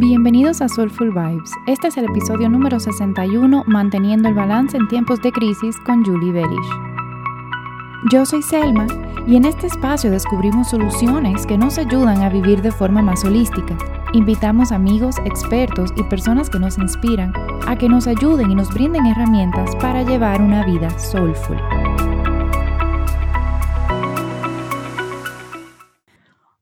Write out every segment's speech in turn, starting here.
Bienvenidos a Soulful Vibes. Este es el episodio número 61, Manteniendo el balance en tiempos de crisis con Julie Berish. Yo soy Selma y en este espacio descubrimos soluciones que nos ayudan a vivir de forma más holística. Invitamos amigos, expertos y personas que nos inspiran a que nos ayuden y nos brinden herramientas para llevar una vida soulful.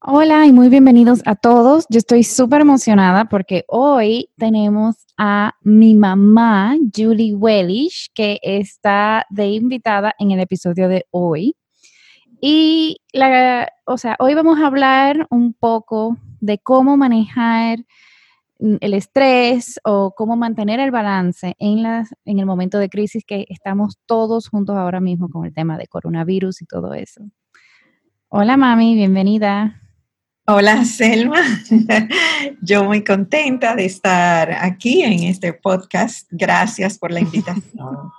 Hola y muy bienvenidos a todos. Yo estoy súper emocionada porque hoy tenemos a mi mamá, Julie Wellish, que está de invitada en el episodio de hoy. Y, la, o sea, hoy vamos a hablar un poco de cómo manejar el estrés o cómo mantener el balance en, las, en el momento de crisis que estamos todos juntos ahora mismo con el tema de coronavirus y todo eso. Hola mami, bienvenida. Hola Selma, yo muy contenta de estar aquí en este podcast. Gracias por la invitación.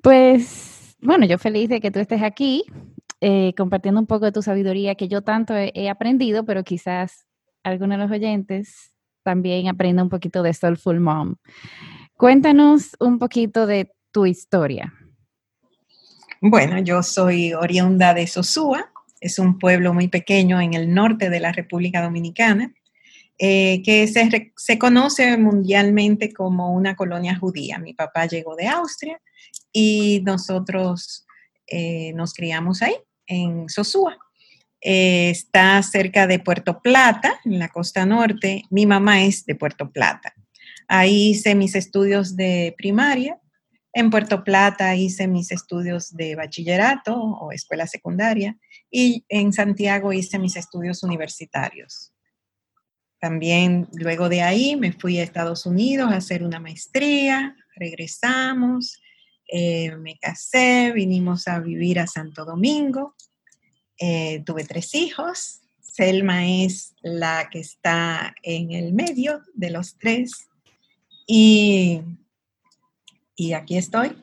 Pues bueno, yo feliz de que tú estés aquí eh, compartiendo un poco de tu sabiduría que yo tanto he, aprendido, pero quizás algunos de los oyentes también aprendan un poquito de Soulful Mom. Cuéntanos un poquito de tu historia. Bueno, yo soy oriunda de Sosúa, es un pueblo muy pequeño en el norte de la República Dominicana, eh, que se, conoce mundialmente como una colonia judía. Mi papá llegó de Austria y nosotros eh, nos criamos ahí, en Sosúa. Eh, está cerca de Puerto Plata, en la costa norte. Mi mamá es de Puerto Plata. Ahí hice mis estudios de primaria. En Puerto Plata hice mis estudios de bachillerato o escuela secundaria y en Santiago hice mis estudios universitarios. También luego de ahí me fui a Estados Unidos a hacer una maestría, regresamos, eh, me casé, vinimos a vivir a Santo Domingo, eh, tuve tres hijos, Selma es la que está en el medio de los tres y, y aquí estoy.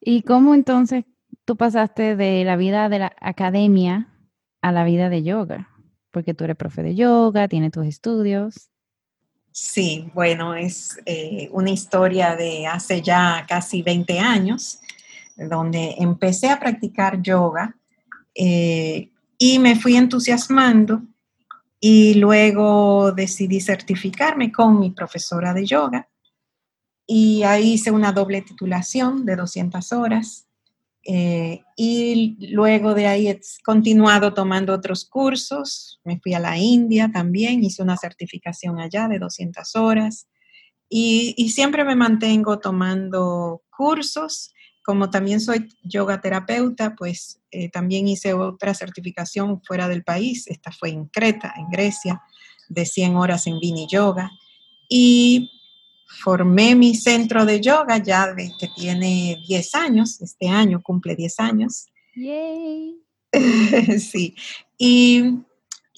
¿Y cómo entonces tú pasaste de la vida de la academia a la vida de yoga? Porque tú eres profe de yoga, tienes tus estudios. Sí, bueno, es eh, una historia de hace ya casi 20 años, donde empecé a practicar yoga eh, y me fui entusiasmando y luego decidí certificarme con mi profesora de yoga y ahí hice una doble titulación de 200 horas eh, y luego de ahí he continuado tomando otros cursos. Me fui a la India también, hice una certificación allá de 200 horas. Y, siempre me mantengo tomando cursos. Como también soy yoga terapeuta, pues eh, también hice otra certificación fuera del país. Esta fue en Creta, en Grecia, de 100 horas en Vini Yoga. Y formé mi centro de yoga ya de, que tiene 10 años, este año cumple 10 años. Yay. sí, y,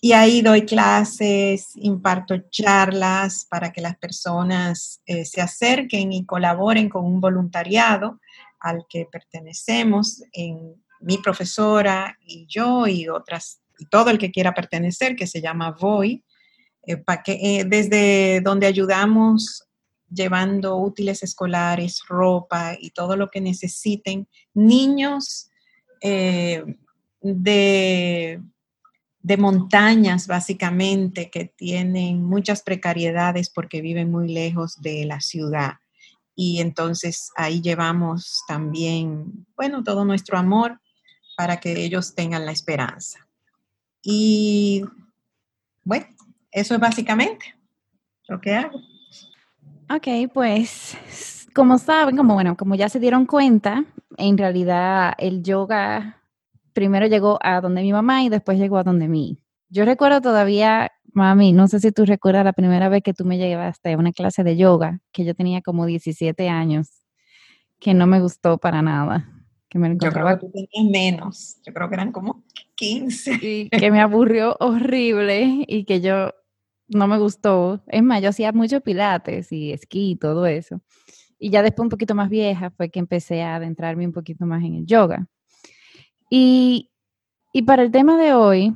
y, ahí doy clases, imparto charlas para que las personas eh, se acerquen y colaboren con un voluntariado al que pertenecemos en mi profesora y yo y otras, y todo el que quiera pertenecer, que se llama VOY, eh, que, eh, desde donde ayudamos llevando útiles escolares, ropa y todo lo que necesiten niños eh, de, de montañas, básicamente, que tienen muchas precariedades porque viven muy lejos de la ciudad. Y entonces ahí llevamos también, bueno, todo nuestro amor para que ellos tengan la esperanza. Y bueno, eso es básicamente lo que hago. Ok, pues como saben, como bueno, como ya se dieron cuenta, en realidad el yoga primero llegó a donde mi mamá y después llegó a donde mí. Yo recuerdo todavía, mami, no sé si tú recuerdas la primera vez que tú me llevaste a una clase de yoga, que yo tenía como 17 años, que no me gustó para nada. Que me Yo creo que tú tenías menos, yo creo que eran como 15. Y que me aburrió horrible y que yo no me gustó. Es más, yo hacía mucho pilates y esquí y todo eso. Y ya después un poquito más vieja fue que empecé a adentrarme un poquito más en el yoga. Y, y para el tema de hoy,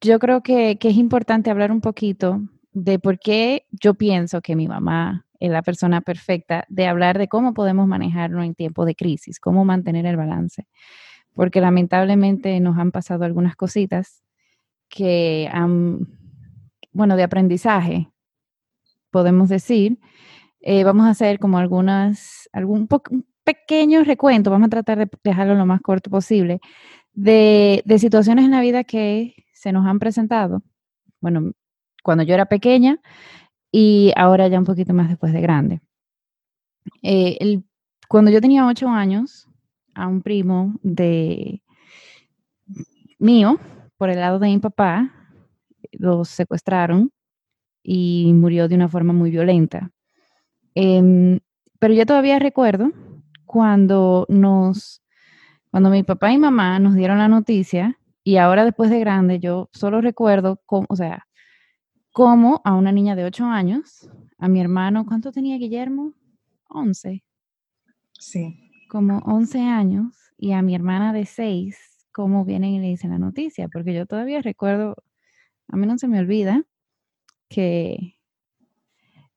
yo creo que, que, es importante hablar un poquito de por qué yo pienso que mi mamá es la persona perfecta de hablar de cómo podemos manejarlo en tiempos de crisis, cómo mantener el balance. Porque lamentablemente nos han pasado algunas cositas que han, bueno, de aprendizaje, podemos decir. Eh, vamos a hacer como algunas, algún pequeño recuento, vamos a tratar de dejarlo lo más corto posible, de, de situaciones en la vida que se nos han presentado. Bueno, cuando yo era pequeña y ahora ya un poquito más después de grande. Eh, cuando yo tenía ocho años, a un primo de mío, por el lado de mi papá, lo secuestraron y murió de una forma muy violenta. Em, pero yo todavía recuerdo cuando nos, cuando mi papá y mamá nos dieron la noticia, y ahora después de grande, yo solo recuerdo cómo, o sea, como a una niña de 8 años, a mi hermano, ¿cuánto tenía Guillermo? 11. Sí. Como 11 años, y a mi hermana de 6, cómo vienen y le dicen la noticia, porque yo todavía recuerdo, a mí no se me olvida que,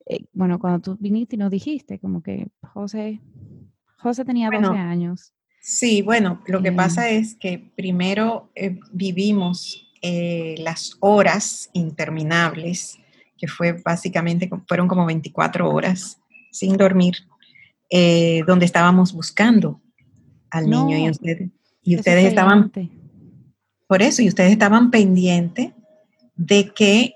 eh, bueno, cuando tú viniste y nos dijiste, como que José, José tenía 12 años. Sí, bueno, lo que pasa em. es que primero eh, vivimos eh, las horas interminables, que fue básicamente, fueron como 24 horas sin dormir, eh, donde estábamos buscando al niño y ustedes, y ustedes estaban, por eso, y ustedes estaban pendientes de qué,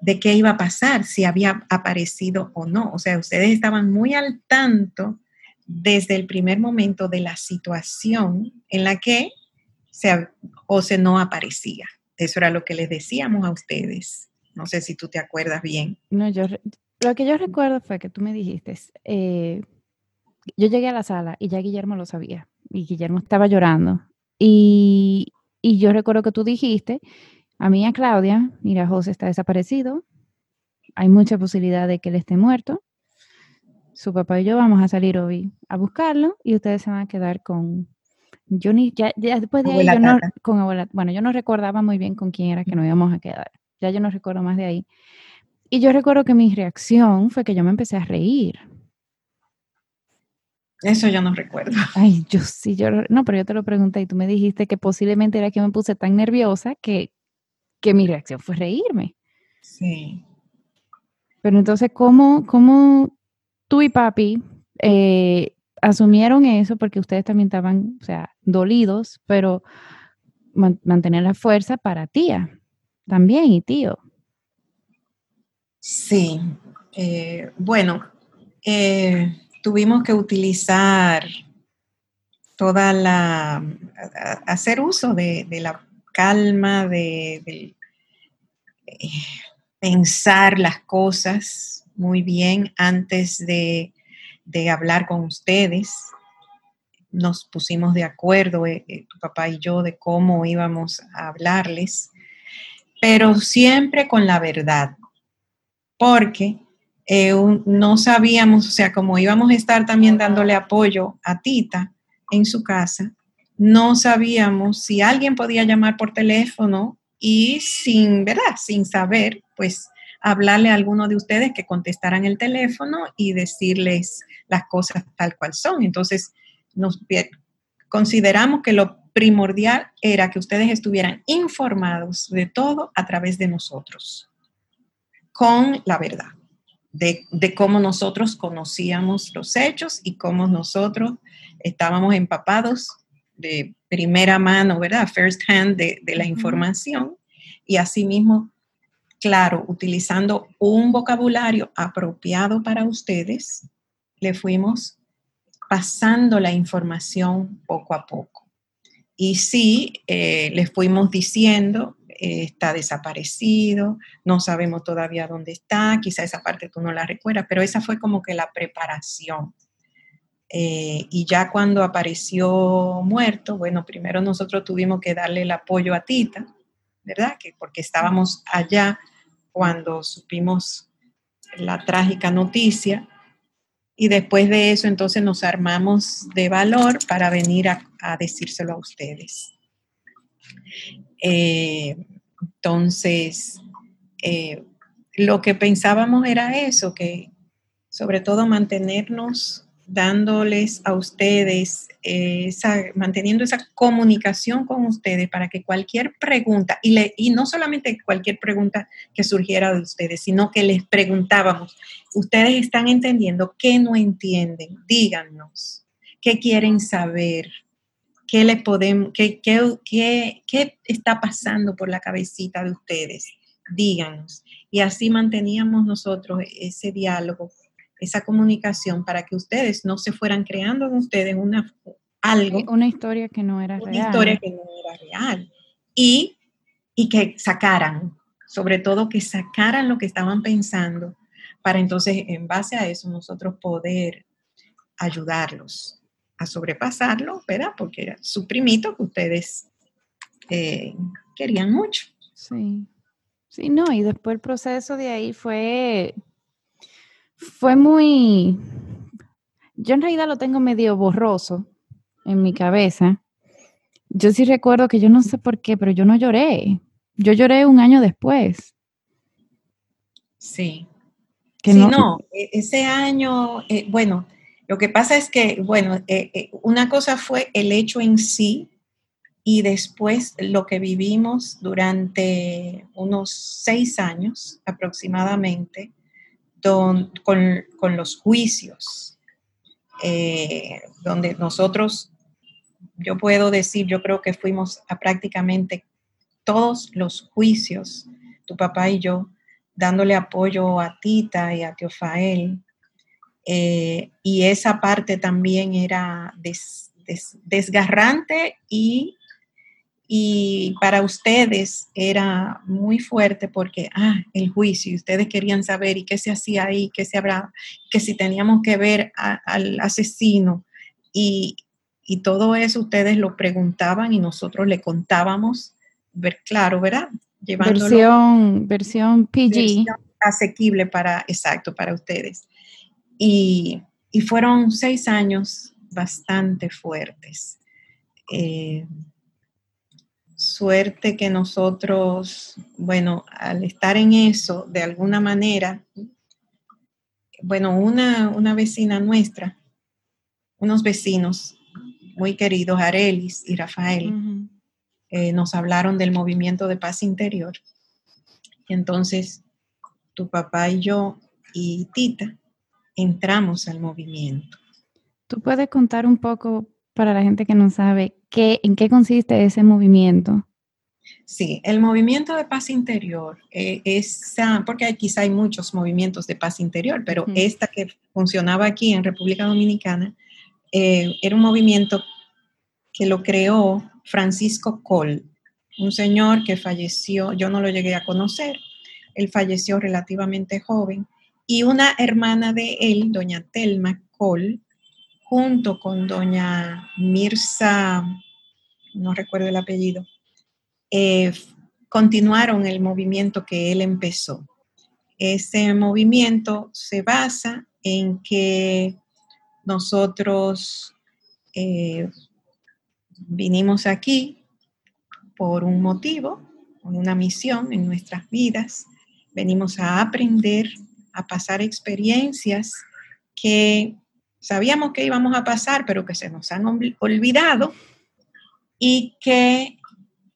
de qué iba a pasar, si había aparecido o no. O sea, ustedes estaban muy al tanto desde el primer momento de la situación en la que se, José no aparecía. Eso era lo que les decíamos a ustedes. No sé si tú te acuerdas bien. No, yo lo que yo recuerdo fue que tú me dijiste, eh, yo llegué a la sala y ya Guillermo lo sabía y Guillermo estaba llorando. Y, y yo recuerdo que tú dijiste a mí a Claudia, mira, José está desaparecido, hay mucha posibilidad de que él esté muerto. Su papá y yo vamos a salir hoy a buscarlo y ustedes se van a quedar con yo ni, ya, después de ahí, yo no, con bueno, yo no recordaba muy bien con quién era que nos íbamos a quedar. Ya yo no recuerdo más de ahí. Y yo recuerdo que mi reacción fue que yo me empecé a reír. Eso yo no recuerdo. Ay, yo sí, yo no, pero yo te lo pregunté y tú me dijiste que posiblemente era que me puse tan nerviosa que, que mi reacción fue reírme. Sí. Pero entonces, ¿cómo, cómo tú y papi eh, asumieron eso porque ustedes también estaban, o sea, dolidos, pero mantener la fuerza para tía también y tío. Sí, eh, bueno, eh, tuvimos que utilizar toda la, hacer uso de, la calma, de, de eh, pensar las cosas muy bien antes de de hablar con ustedes. Nos pusimos de acuerdo, eh, eh, tu papá y yo, de cómo íbamos a hablarles, pero siempre con la verdad, porque eh, no sabíamos, o sea, como íbamos a estar también dándole apoyo a Tita en su casa, no sabíamos si alguien podía llamar por teléfono y sin, ¿verdad? Sin saber, pues hablarle a alguno de ustedes que contestaran el teléfono y decirles las cosas tal cual son. Entonces, nos consideramos que lo primordial era que ustedes estuvieran informados de todo a través de nosotros, con la verdad, de, cómo nosotros conocíamos los hechos y cómo nosotros estábamos empapados de primera mano, ¿verdad? First hand de, de la información y asimismo claro, utilizando un vocabulario apropiado para ustedes, le fuimos pasando la información poco a poco. Y sí, eh, les fuimos diciendo, eh, está desaparecido, no sabemos todavía dónde está, quizá esa parte tú no la recuerdas, pero esa fue como que la preparación. Eh, y ya cuando apareció muerto, bueno, primero nosotros tuvimos que darle el apoyo a Tita, ¿verdad? Que porque estábamos allá cuando supimos la trágica noticia. Y después de eso, entonces nos armamos de valor para venir a, decírselo a ustedes. Eh, entonces, eh, lo que pensábamos era eso, que sobre todo mantenernos dándoles a ustedes, esa, manteniendo esa comunicación con ustedes para que cualquier pregunta, y, le, y no solamente cualquier pregunta que surgiera de ustedes, sino que les preguntábamos, ustedes están entendiendo, ¿qué no entienden? Díganos, ¿qué quieren saber? ¿Qué, les podemos, qué, qué, qué, qué está pasando por la cabecita de ustedes? Díganos. Y así manteníamos nosotros ese diálogo esa comunicación para que ustedes no se fueran creando en ustedes una algo. Una historia que no era real. Una historia que no era real. Y, y que sacaran, sobre todo que sacaran lo que estaban pensando, para entonces, en base a eso, nosotros poder ayudarlos a sobrepasarlo, ¿verdad? Porque era su primito que ustedes eh, querían mucho. Sí. Sí, no, y después el proceso de ahí fue fue muy, yo en realidad lo tengo medio borroso en mi cabeza. Yo sí recuerdo que yo no sé por qué, pero yo no lloré. Yo lloré un año después. Sí. Que no, e, ese año, eh, bueno, lo que pasa es que, bueno, eh, eh, una cosa fue el hecho en sí y después lo que vivimos durante unos seis años aproximadamente, con, los juicios, eh, donde nosotros, yo puedo decir, yo creo que fuimos a prácticamente todos los juicios, tu papá y yo, dándole apoyo a Tita y a Teofael. Eh, y esa parte también era desgarrante y y para ustedes era muy fuerte porque, ah, el juicio, ustedes querían saber y qué se hacía ahí, qué se habrá, que si teníamos que ver al asesino y, todo eso ustedes lo preguntaban y nosotros le contábamos, ver, claro, ¿verdad? versión, versión PG. asequible para, exacto, para ustedes. Y, fueron seis años bastante fuertes. Eh, suerte que nosotros, bueno, al estar en eso, de alguna manera, bueno, una, una vecina nuestra, unos vecinos muy queridos, Arelis y Rafael, eh, nos hablaron del movimiento de paz interior. Y entonces, tu papá y yo y Tita entramos al movimiento. ¿Tú puedes contar un poco para la gente que no sabe qué, en qué consiste ese movimiento. Sí, el movimiento de paz interior eh, es, porque quizá hay muchos movimientos de paz interior, pero esta que funcionaba aquí en República Dominicana eh, era un movimiento que lo creó Francisco Cole, un señor que falleció, yo no lo llegué a conocer, él falleció relativamente joven, y una hermana de él, doña Telma Cole, junto con doña Mirza, no recuerdo el apellido, eh, continuaron el movimiento que él empezó. Ese movimiento se basa en que nosotros eh, vinimos aquí por un motivo, una misión en nuestras vidas. Venimos a aprender, a pasar experiencias que sabíamos que íbamos a pasar, pero que se nos han olvidado y que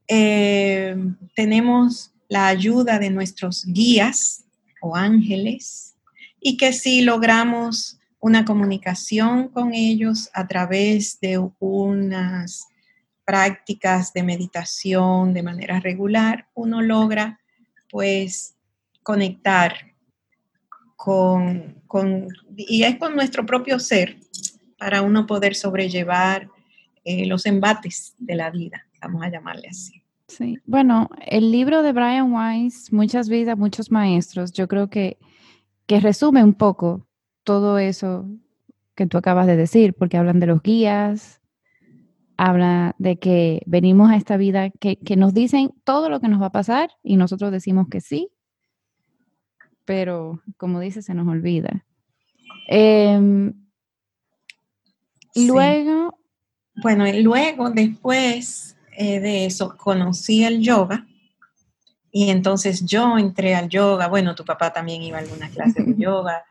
eh, tenemos la ayuda de nuestros guías o ángeles y que si logramos una comunicación con ellos a través de unas prácticas de meditación de manera regular, uno logra pues conectar con, y es con nuestro propio ser para uno poder sobrellevar eh, los embates de la vida, vamos a llamarle así. Sí, bueno, el libro de Brian Weiss, Muchas vidas, muchos maestros, yo creo que, que resume un poco todo eso que tú acabas de decir, porque hablan de los guías, habla de que venimos a esta vida, que, que, nos dicen todo lo que nos va a pasar y nosotros decimos que sí, pero como dice, se nos olvida. Em, luego. Bueno, luego, después eh, de eso, conocí el yoga Y entonces yo entré al yoga, bueno, tu papá también iba a alguna clase de yoga.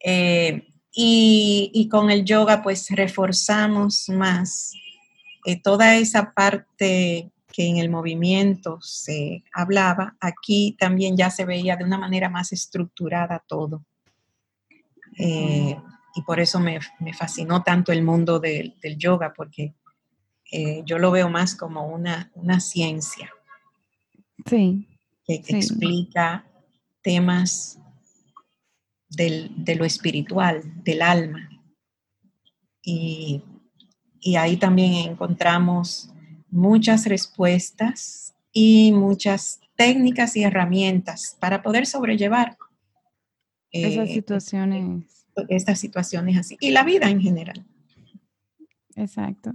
Eh, y, con el yoga pues reforzamos más eh, toda esa parte que en el movimiento se hablaba, aquí también ya se veía de una manera más estructurada todo. Eh, y por eso me, fascinó tanto el mundo del, yoga, porque eh, yo lo veo más como una, ciencia. Sí. Que, explica temas de lo espiritual, del alma. Y, y ahí también encontramos muchas respuestas y muchas técnicas y herramientas para poder sobrellevar esas eh, situaciones. Estas situaciones así. Y la vida en general. Exacto.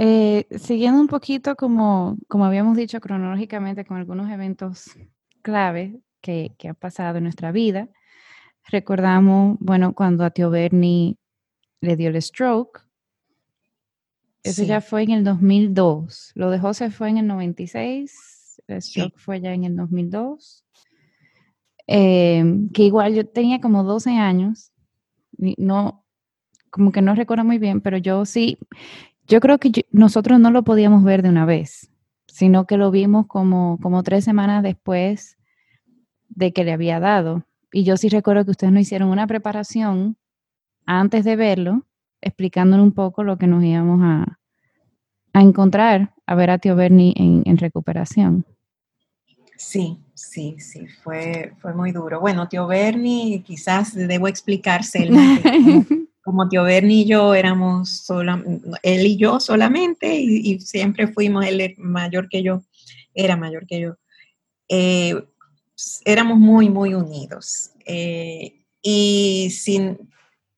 Eh, siguiendo un poquito como, como habíamos dicho cronológicamente con algunos eventos clave que, que han pasado en nuestra vida, recordamos, bueno, cuando a Tío Bernie le dio el stroke, eso ya fue en el 2002. Lo de José fue en el 96. El stroke fue ya en el 2002. Em, que igual yo tenía como 12 años. No, como que no recuerdo muy bien, pero yo sí, yo creo que nosotros no lo podíamos ver de una vez, sino que lo vimos como, como tres semanas después de que le había dado. Y yo sí recuerdo que ustedes nos hicieron una preparación antes de verlo explicándonos un poco lo que nos íbamos a, encontrar, a ver a Tío Bernie en, recuperación. Sí, sí, sí, fue, fue muy duro. Bueno, Tío Bernie, quizás debo explicarse el como Tío Bernie y yo éramos él y yo solamente, y, siempre fuimos, él mayor que yo, era mayor que yo. Eh, éramos muy, muy unidos. Eh, y sin,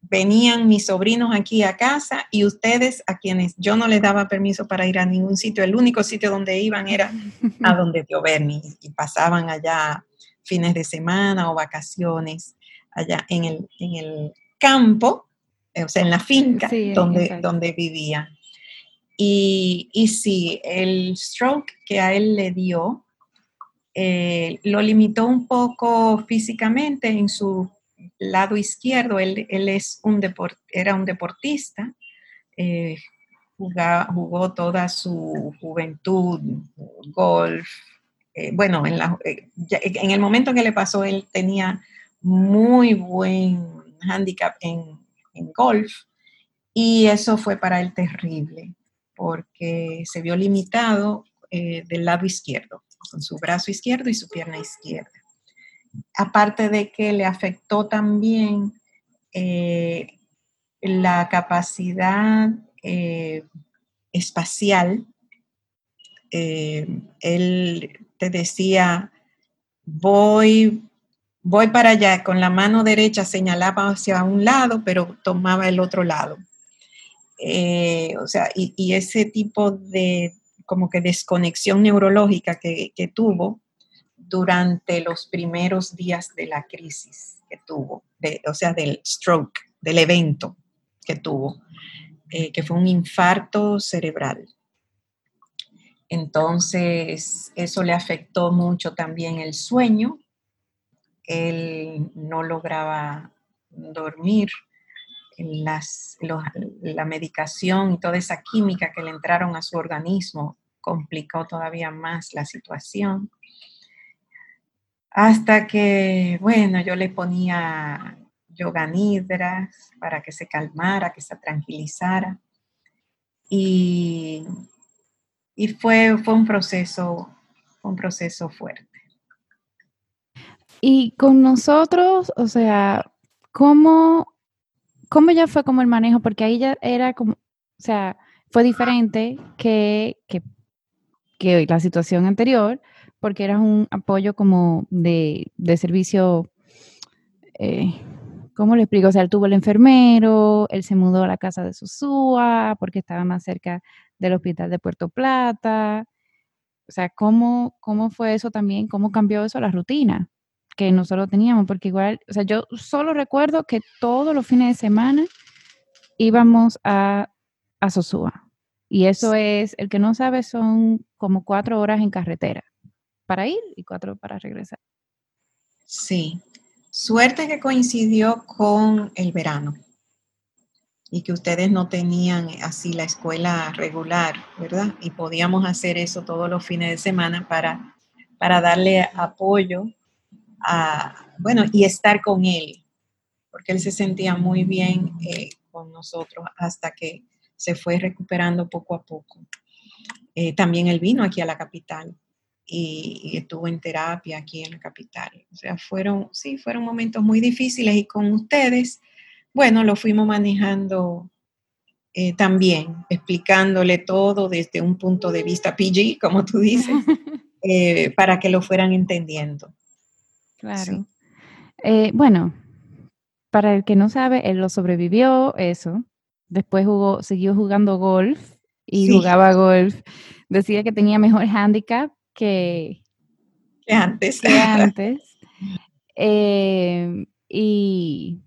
venían mis sobrinos aquí a casa y ustedes a quienes yo no les daba permiso para ir a ningún sitio, el único sitio donde iban era a donde Tío Bernie y pasaban allá fines de semana o vacaciones allá en el, en el campo, o sea, en la finca donde, donde vivía. Y, y sí, el stroke que a él le dio eh, lo limitó un poco físicamente en su lado izquierdo, él, es un era un deportista, eh, jugó toda su juventud, golf. Eh, bueno, en, eh, en, el momento que le pasó, él tenía muy buen handicap en, golf y eso fue para él terrible porque se vio limitado del lado izquierdo, con su brazo izquierdo y su pierna izquierda. Aparte de que le afectó también eh, la capacidad eh, espacial, eh, él te decía, voy, voy para allá, con la mano derecha señalaba hacia un lado, pero tomaba el otro lado. o sea, y, ese tipo de como que desconexión neurológica que tuvo, durante los primeros días de la crisis que tuvo, o sea, del stroke, del evento que tuvo, eh, que fue un infarto cerebral. Entonces, eso le afectó mucho también el sueño. Él no lograba dormir. La medicación y toda esa química que le entraron a su organismo complicó todavía más la situación. Hasta que, bueno, yo le ponía yoga nidras para que se calmara, que se tranquilizara. Y, y fue, fue un proceso, un proceso fuerte. Y con nosotros, o sea, ¿cómo, cómo ya fue como el manejo? Porque ahí ya era como, o sea, fue diferente que, que, que la situación anterior, porque era un apoyo como de, servicio, eh, ¿cómo le explico? O sea, él tuvo el enfermero, él se mudó a la casa de Susúa porque estaba más cerca del hospital de Puerto Plata. O sea, ¿cómo, cómo fue eso también? ¿Cómo cambió eso la rutina que nosotros teníamos? Porque igual, o sea, yo solo recuerdo que todos los fines de semana íbamos a, a Sosúa. Y eso es, el que no sabe, son como cuatro horas en carretera para ir y cuatro para regresar. Sí, suerte que coincidió con el verano y que ustedes no tenían así la escuela regular, ¿verdad? Y podíamos hacer eso todos los fines de semana para, para darle apoyo a, bueno, y estar con él, porque él se sentía muy bien eh, con nosotros hasta que se fue recuperando poco a poco. Eh, también él vino aquí a la capital y, estuvo en terapia aquí en la capital. O sea, fueron, sí, fueron momentos muy difíciles y con ustedes, bueno, lo fuimos manejando eh, también, explicándole todo desde un punto de vista PG, como tú dices, eh, para que lo fueran entendiendo. Claro. bueno, para el que no sabe, él lo sobrevivió, eso. Después jugó, siguió jugando golf y jugaba golf. Decía que tenía mejor handicap que, antes. antes. Eh, y,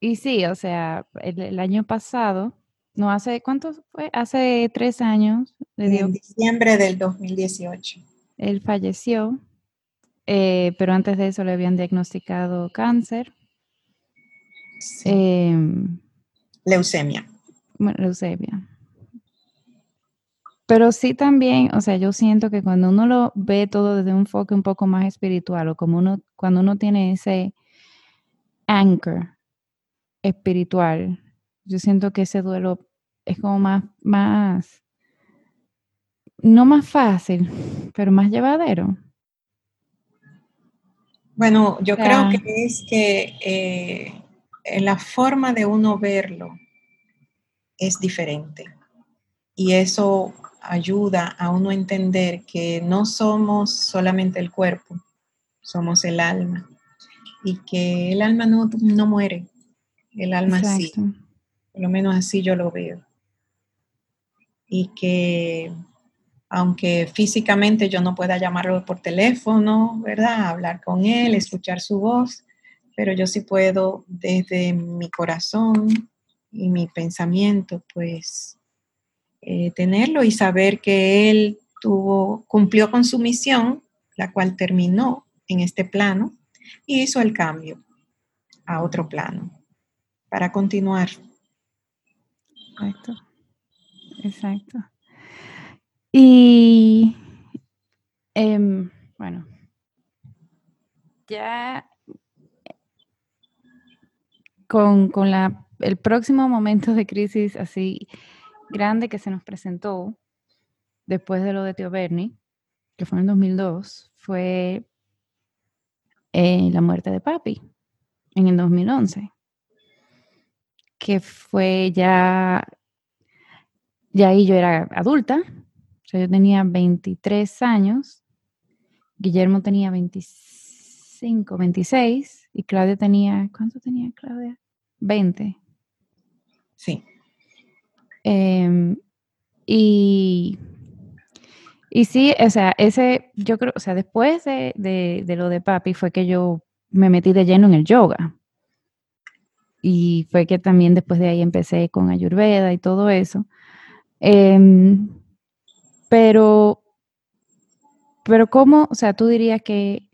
y sí, o sea, el, año pasado, no hace, ¿cuánto fue? Hace tres años. en diciembre del 2018. Él falleció, eh, pero antes de eso le habían diagnosticado cáncer. Em, leucemia. leucemia. Pero sí también, o sea, yo siento que cuando uno lo ve todo desde un enfoque un poco más espiritual, o como uno, cuando uno tiene ese anchor espiritual, yo siento que ese duelo es como más, más, no más fácil, pero más llevadero. Bueno, yo creo que es que eh, la forma de uno verlo es diferente. Y eso ayuda a uno a entender que no somos solamente el cuerpo, somos el alma. Y que el alma no, no muere, el alma sí. Por lo menos así yo lo veo. Y que aunque físicamente yo no pueda llamarlo por teléfono, ¿verdad? Hablar con él, escuchar su voz, pero yo sí puedo desde mi corazón y mi pensamiento, pues, eh, tenerlo y saber que él tuvo, cumplió con su misión, la cual terminó en este plano, y hizo el cambio a otro plano para continuar. Exacto. Exacto. Y em, bueno, ya con, la, el próximo momento de crisis así grande que se nos presentó después de lo de Teo Bernie, que fue en 2002, fue eh, la muerte de papi en el 2011, que fue ya, ya ahí yo era adulta, o sea, yo tenía 23 años, Guillermo tenía 25, 26, y Claudia tenía, ¿cuánto tenía Claudia? 20. Sí. Em, y, y sí, o sea, ese, yo creo, o sea, después de, de, lo de papi fue que yo me metí de lleno en el yoga. Y fue que también después de ahí empecé con Ayurveda y todo eso. Em, pero, pero ¿cómo, o sea, tú dirías que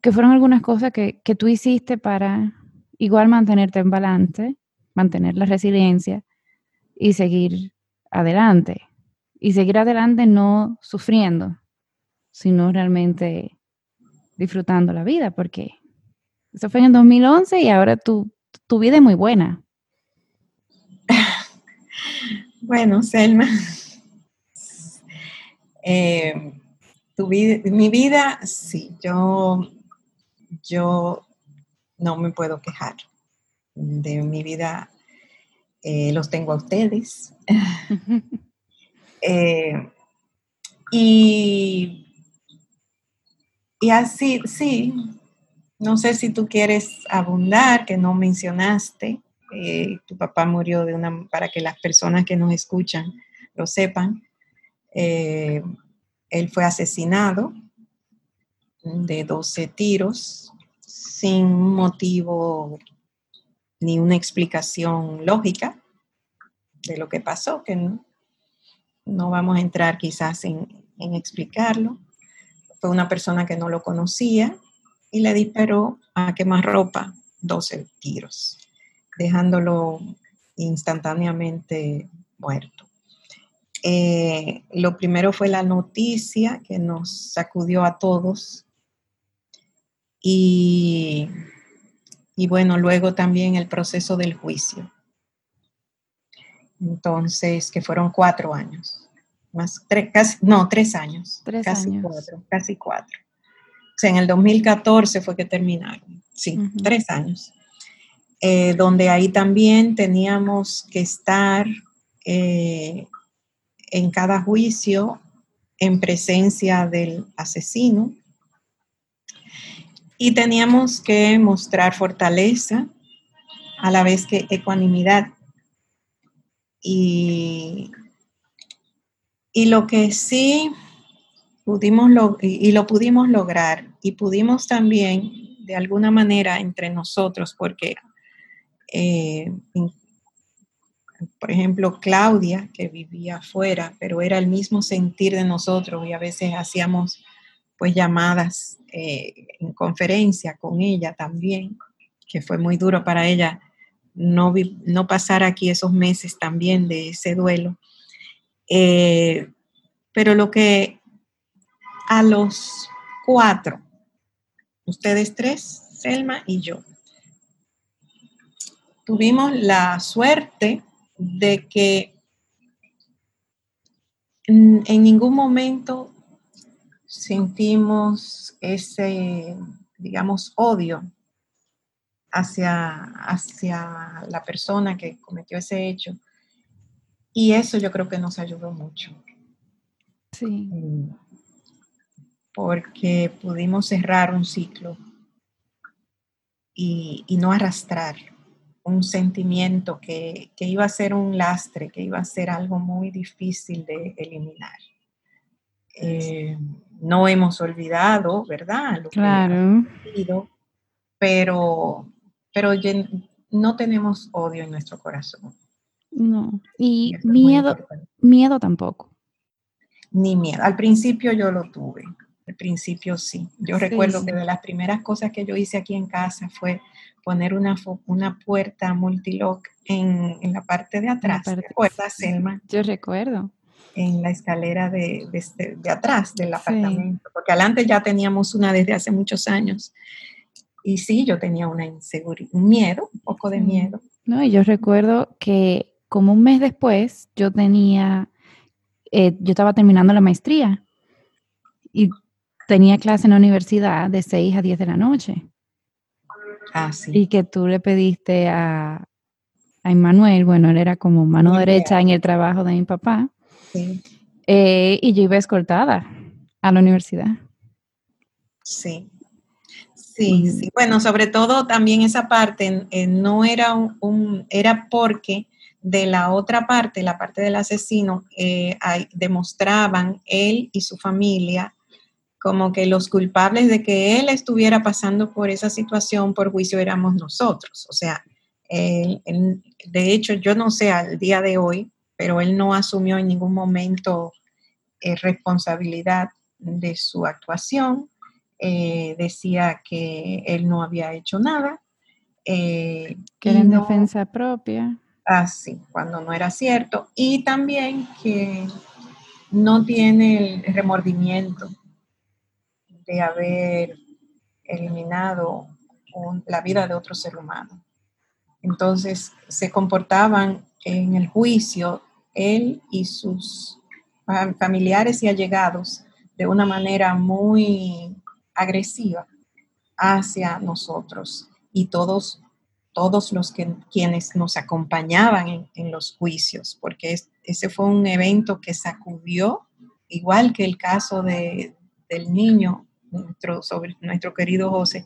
que fueron algunas cosas que, que tú hiciste para igual mantenerte en balance, mantener la resiliencia y seguir adelante. Y seguir adelante no sufriendo, sino realmente disfrutando la vida, porque eso fue en el 2011 y ahora tu, tu vida es muy buena. Bueno, Selma, eh, tu vida, mi vida, sí, yo yo no me puedo quejar de mi vida. Eh, los tengo a ustedes. Eh, y, y así, sí, no sé si tú quieres abundar, que no mencionaste. Eh, tu papá murió de una, para que las personas que nos escuchan lo sepan. Él fue asesinado de 12 tiros sin motivo ni una explicación lógica de lo que pasó, que no, vamos a entrar quizás en, explicarlo. fue una persona que no lo conocía y le disparó a quemarropa 12 tiros, dejándolo instantáneamente muerto. Eh, lo primero fue la noticia que nos sacudió a todos y, y bueno, luego también el proceso del juicio. Entonces, que fueron cuatro años, más tres, casi, no, tres años, casi cuatro, casi cuatro. O sea, en el 2014 fue que terminaron, sí, tres años. Eh, donde ahí también teníamos que estar eh, en cada juicio en presencia del asesino y teníamos que mostrar fortaleza a la vez que ecuanimidad. Y, y lo que sí pudimos lo, y lo pudimos lograr y pudimos también de alguna manera entre nosotros, porque eh, por ejemplo, Claudia, que vivía afuera, pero era el mismo sentir de nosotros y a veces hacíamos pues llamadas eh, en conferencia con ella también, que fue muy duro para ella no, no pasar aquí esos meses también de ese duelo. Eh, pero lo que a los cuatro, ustedes tres, Selma y yo, tuvimos la suerte de que en, ningún momento sentimos ese, digamos, odio hacia, hacia la persona que cometió ese hecho. Y eso yo creo que nos ayudó mucho. Sí. Mm. Porque pudimos cerrar un ciclo y, y no arrastrar un sentimiento que, iba a ser un lastre, que iba a ser algo muy difícil de eliminar. Eh, no hemos olvidado, ¿verdad? Lo claro. pero, pero no tenemos odio en nuestro corazón. No, y miedo, miedo tampoco. Ni miedo. Al principio yo lo tuve, al principio sí. Yo recuerdo que de las primeras cosas que yo hice aquí en casa fue poner una, una puerta multilock en, en la parte de atrás. ¿Te Selma? Yo recuerdo. En la escalera de, de, este, de atrás del apartamento, porque adelante ya teníamos una desde hace muchos años. Y sí, yo tenía una inseguridad, un miedo, un poco de miedo. No, y yo recuerdo que como un mes después yo tenía, eh, yo estaba terminando la maestría y tenía clase en la universidad de 6 a 10 de la noche. Ah, y que tú le pediste a, a Emmanuel, bueno, él era como mano derecha en el trabajo de mi papá. Eh, y yo iba escoltada a la universidad. Sí. Sí, sí. Bueno, sobre todo también esa parte eh, no era un, era porque de la otra parte, la parte del asesino, eh, demostraban él y su familia como que los culpables de que él estuviera pasando por esa situación por juicio éramos nosotros. O sea, de hecho, yo no sé al día de hoy, pero él no asumió en ningún momento eh, responsabilidad de su actuación. Eh, decía que él no había hecho nada. Eh, que era en defensa propia. Ah, sí, cuando no era cierto. Y también que no tiene el remordimiento de haber eliminado la vida de otro ser humano. Entonces se comportaban en el juicio él y sus familiares y allegados de una manera muy agresiva hacia nosotros y todos, todos los que, quienes nos acompañaban en, los juicios, porque ese fue un evento que sacudió, igual que el caso de, del niño nuestro, sobre nuestro querido José,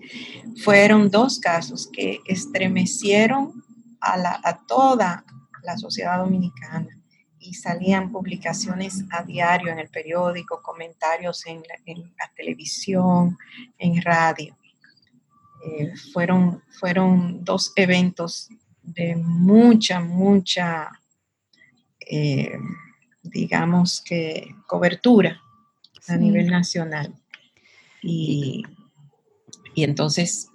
fueron dos casos que estremecieron a, la, a toda la sociedad dominicana y salían publicaciones a diario en el periódico, comentarios en la, televisión, en radio. Eh, fueron, fueron dos eventos de mucha, mucha, eh, digamos que, cobertura a nivel nacional. Y, y entonces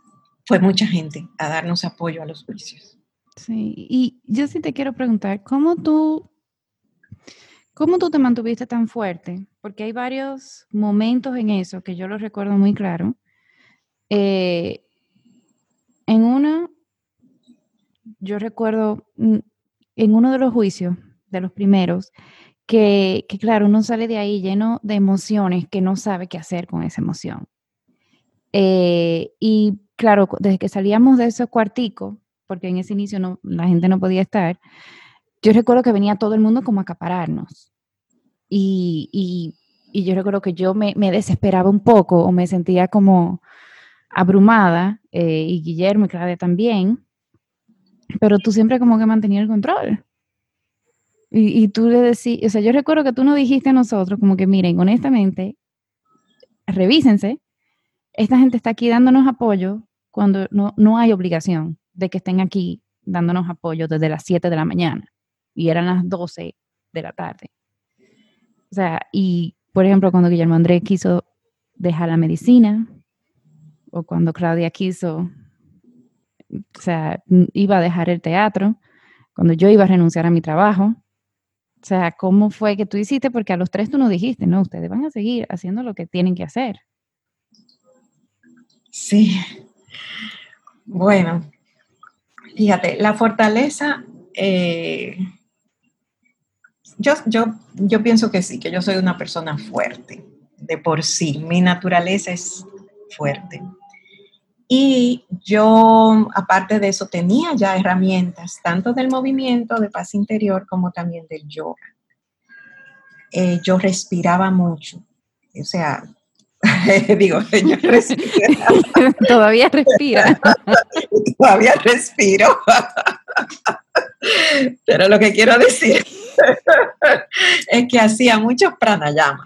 fue mucha gente a darnos apoyo a los juicios. Sí, y yo sí te quiero preguntar, ¿cómo tú, cómo tú te mantuviste tan fuerte? Porque hay varios momentos en eso que yo los recuerdo muy claro. Eh, en uno, yo recuerdo mm, en uno de los juicios, de los primeros, que, claro, uno sale de ahí lleno de emociones que no sabe qué hacer con esa emoción. Eh, y claro, desde que salíamos de ese cuartico, porque en ese inicio no, la gente no podía estar, yo recuerdo que venía todo el mundo como a acapararnos. Y, y, y yo recuerdo que yo me, me, desesperaba un poco o me sentía como abrumada, eh, y Guillermo y Claudia también, pero tú siempre como que mantenías el control. Y, y tú le decías, o sea, yo recuerdo que tú nos dijiste a nosotros como que, miren, honestamente, revísense, esta gente está aquí dándonos apoyo cuando no, no hay obligación de que estén aquí dándonos apoyo desde las 7 de la mañana y eran las 12 de la tarde. O sea, y por ejemplo, cuando Guillermo Andrés quiso dejar la medicina o cuando Claudia quiso, o sea, iba a dejar el teatro, cuando yo iba a renunciar a mi trabajo. O sea, ¿cómo fue que tú hiciste? Porque a los tres tú no dijiste, no, ustedes van a seguir haciendo lo que tienen que hacer. Sí. Bueno, fíjate, la fortaleza, eh, yo, yo, yo pienso que sí, que yo soy una persona fuerte de por sí. Mi naturaleza es fuerte. Y yo, aparte de eso, tenía ya herramientas, tanto del movimiento de paz interior como también del yoga. Eh, yo respiraba mucho. O sea, Digo, yo Todavía respira. Todavía respiro. Pero lo que quiero decir es que hacía muchos pranayama.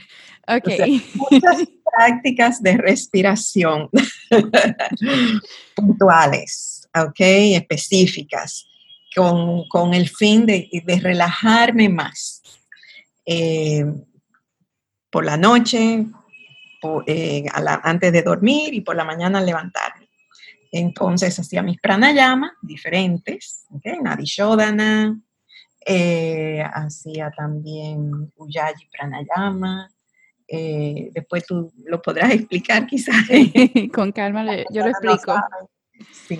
Okay. muchas prácticas de respiración puntuales, ok, específicas, con, con el fin de, de relajarme más. Eh, por la noche, eh, antes de dormir y por la mañana levantarme. Entonces hacía mis pranayama diferentes, ¿okay? Nadishodana, eh, hacía también Uyayi pranayama. Eh, después tú lo podrás explicar quizás. Con calma, yo lo explico. Sí.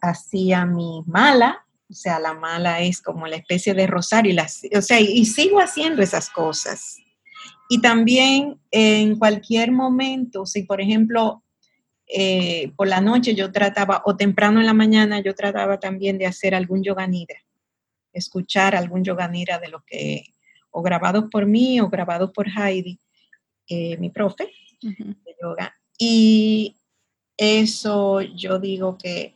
hacía mi mala, o sea, la mala es como la especie de rosario, y las, o sea, y sigo haciendo esas cosas. Y también en cualquier momento, si por ejemplo eh, por la noche yo trataba, o temprano en la mañana yo trataba también de hacer algún yoga nidra, escuchar algún yoga nidra de lo que, o grabados por mí o grabados por Heidi, eh, mi profe de yoga. Y eso yo digo que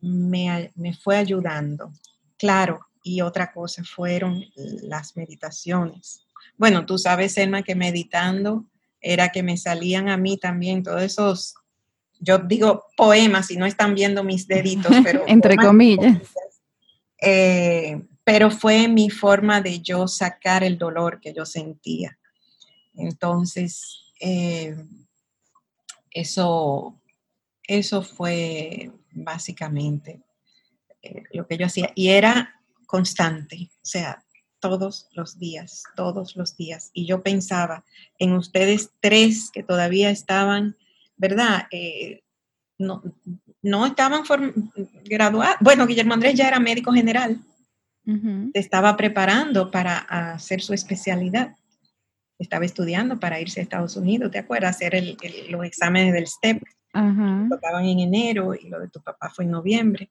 me, me fue ayudando. Claro, y otra cosa fueron las meditaciones bueno, tú sabes, Selma, que meditando era que me salían a mí también todos esos, yo digo poemas y no están viendo mis deditos, pero... Entre comillas. Eh, pero fue mi forma de yo sacar el dolor que yo sentía. Entonces, eh, eso, eso fue básicamente eh, lo que yo hacía. Y era constante, o sea, todos los días, todos los días. Y yo pensaba en ustedes tres que todavía estaban, ¿verdad? Eh, no, no estaban graduados. Bueno, Guillermo Andrés ya era médico general. Estaba preparando para hacer su especialidad. Estaba estudiando para irse a Estados Unidos, ¿te acuerdas? Hacer los exámenes del STEP. Tocaban en enero y lo de tu papá fue en noviembre.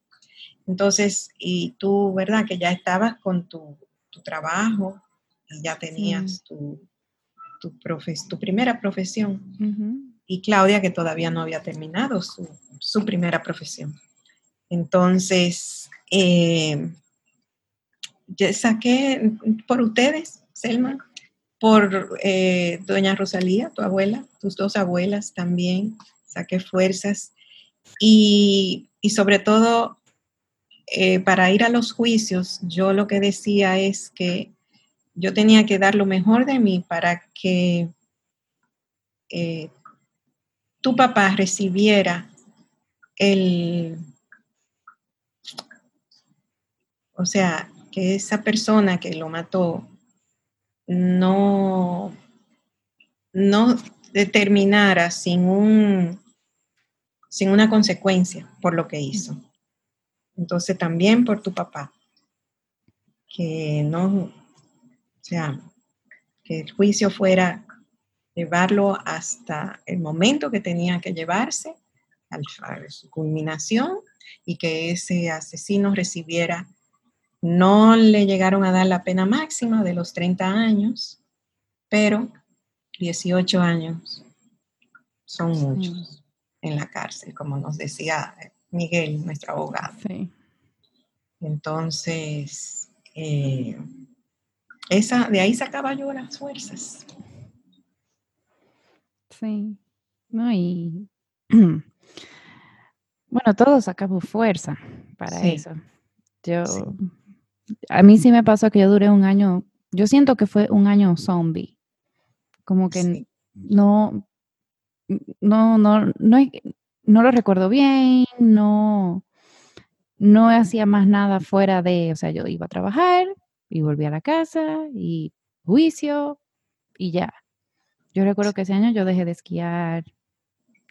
Entonces, y tú, ¿verdad? Que ya estabas con tu tu trabajo y ya tenías tu, tu, tu, primera profesión. Y Claudia, que todavía no había terminado su, su primera profesión. Entonces, eh, saqué por ustedes, Selma, por eh, doña Rosalía, tu abuela, tus dos abuelas también, saqué fuerzas. Y, y sobre todo eh, para ir a los juicios, yo lo que decía es que yo tenía que dar lo mejor de mí para que eh, tu papá recibiera el, o sea, que esa persona que lo mató no, no determinara sin, un, sin una consecuencia por lo que hizo. Entonces también por tu papá, que no, o sea, que el juicio fuera llevarlo hasta el momento que tenía que llevarse, a su culminación, y que ese asesino recibiera, no le llegaron a dar la pena máxima de los 30 años, pero 18 años son muchos en la cárcel, como nos decía Miguel, nuestro abogado. Entonces, eh, esa, de ahí sacaba yo las fuerzas. Sí, no, y bueno, todos sacamos fuerza para eso. Yo, a mí sí me pasó que yo duré un año, yo siento que fue un año zombie, como que no, no, no, no, no lo recuerdo bien, no, no hacía más nada fuera de, o sea, yo iba a trabajar y volví a la casa y juicio y ya. Yo recuerdo que ese año yo dejé de esquiar,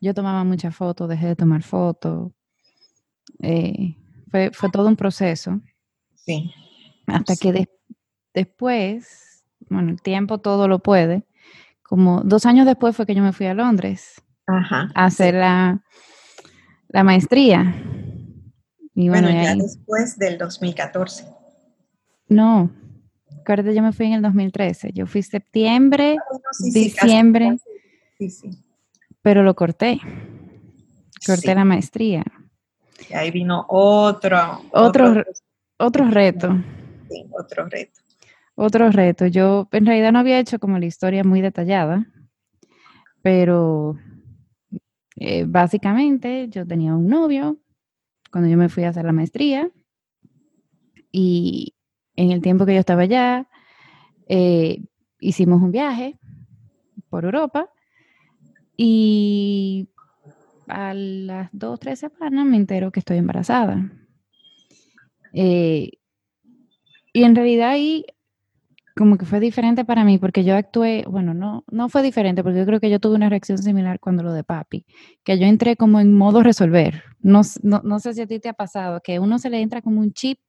yo tomaba muchas fotos, dejé de tomar fotos. Eh, fue, todo un proceso. Sí. Hasta que después, bueno, el tiempo todo lo puede. Como dos años después fue que yo me fui a Londres a hacer la, la, maestría. Y bueno, ya después del 2014. No, acuérdate, yo me fui en el 2013. Yo fui septiembre, ah, diciembre. Sí, sí. Pero lo corté. Corté la maestría. Y ahí vino otro. Otro, otro, reto. Otro reto. Otro reto. Yo en realidad no había hecho como la historia muy detallada, pero eh, básicamente yo tenía un novio cuando yo me fui a hacer la maestría y en el tiempo que yo estaba allá, eh, hicimos un viaje por Europa y a las dos, tres semanas me entero que estoy embarazada. Eh, y en realidad ahí como que fue diferente para mí porque yo actué, bueno, no, no fue diferente porque yo creo que yo tuve una reacción similar cuando lo de papi, que yo entré como en modo resolver. No, no, no sé si a ti te ha pasado, que uno se le entra como un chip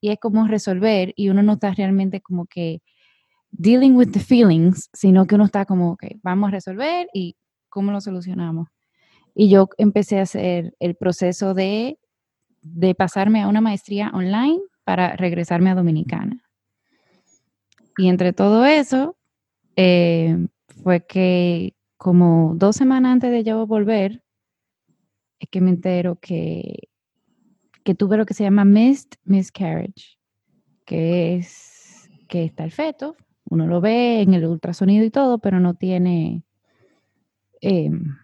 y es como resolver y uno no está realmente como que dealing with the feelings, sino que uno está como, que vamos a resolver y cómo lo solucionamos. Y yo empecé a hacer el proceso de, de pasarme a una maestría online para regresarme a Dominicana. Y entre todo eso, eh, fue que como dos semanas antes de yo volver, es que me entero que que tuve lo que se llama missed miscarriage, que es que está el feto, uno lo ve en el ultrasonido y todo, pero no tiene em,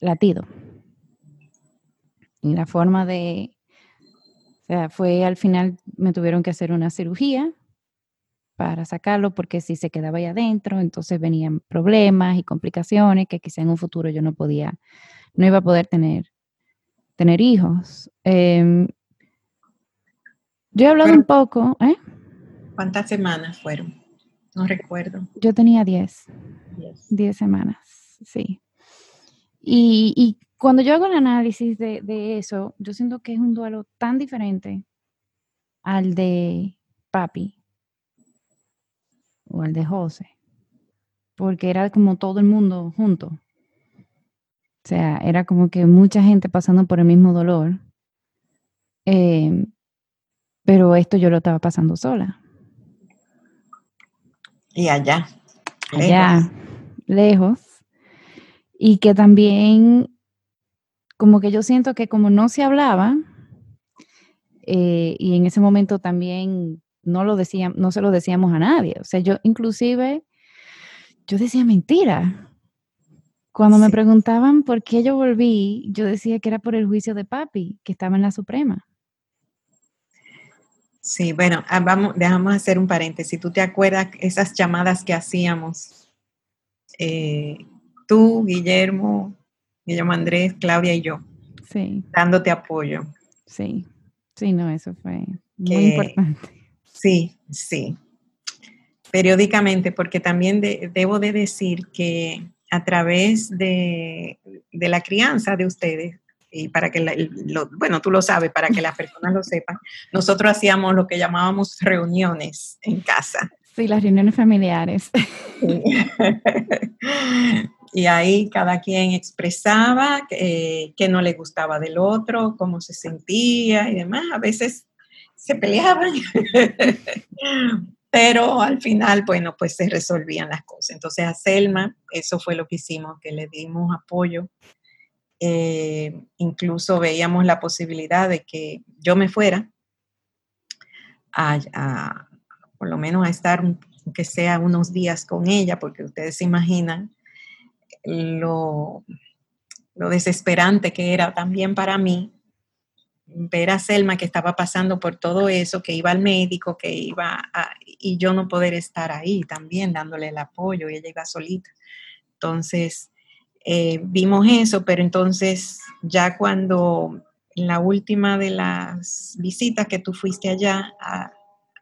latido. Y la forma de, o sea, fue al final me tuvieron que hacer una cirugía para sacarlo porque si se quedaba ahí adentro, entonces venían problemas y complicaciones que quizá en un futuro yo no podía, no iba a poder tener tener hijos. Em, yo he hablado un poco, ¿eh? ¿Cuántas semanas fueron? No recuerdo. Yo tenía 10. 10 semanas, sí. Y, cuando yo hago el análisis de, de, eso, yo siento que es un duelo tan diferente al de papi o al de José, porque era como todo el mundo junto. O sea, era como que mucha gente pasando por el mismo dolor. Eh, pero esto yo lo estaba pasando sola. Y allá. Allá, lejos. Y que también, como que yo siento que como no se hablaba, eh, y en ese momento también no lo decíamos, no se lo decíamos a nadie. O sea, yo inclusive, yo decía mentira. Cuando me preguntaban por qué yo volví, yo decía que era por el juicio de papi, que estaba en la Suprema. Sí, bueno, ah, vamos, dejamos hacer un paréntesis. ¿Tú te acuerdas esas llamadas que hacíamos? Eh, tú, Guillermo, Me llamo Andrés, Claudia y yo. Sí. Dándote apoyo. Sí, sí, no, eso fue muy importante. Sí, sí. Periódicamente, porque también debo de decir que a través de, la crianza de ustedes, y para que, bueno, tú lo sabes, para que las personas lo sepan, nosotros hacíamos lo que llamábamos reuniones en casa. Sí, las reuniones familiares. y ahí cada quien expresaba eh, qué no le gustaba del otro, cómo se sentía y demás. A veces se peleaban, pero al final, bueno, pues se resolvían las cosas. Entonces a Selma, eso fue lo que hicimos, que le dimos apoyo. Eh, incluso veíamos la posibilidad de que yo me fuera a, por lo menos a estar, aunque sea unos días con ella, porque ustedes se imaginan lo, desesperante que era también para mí ver a Selma que estaba pasando por todo eso, que iba al médico, que iba a, y yo no poder estar ahí también dándole el apoyo, y ella iba solita. Entonces, eh, vimos eso, pero entonces ya cuando en la última de las visitas que tú fuiste allá a,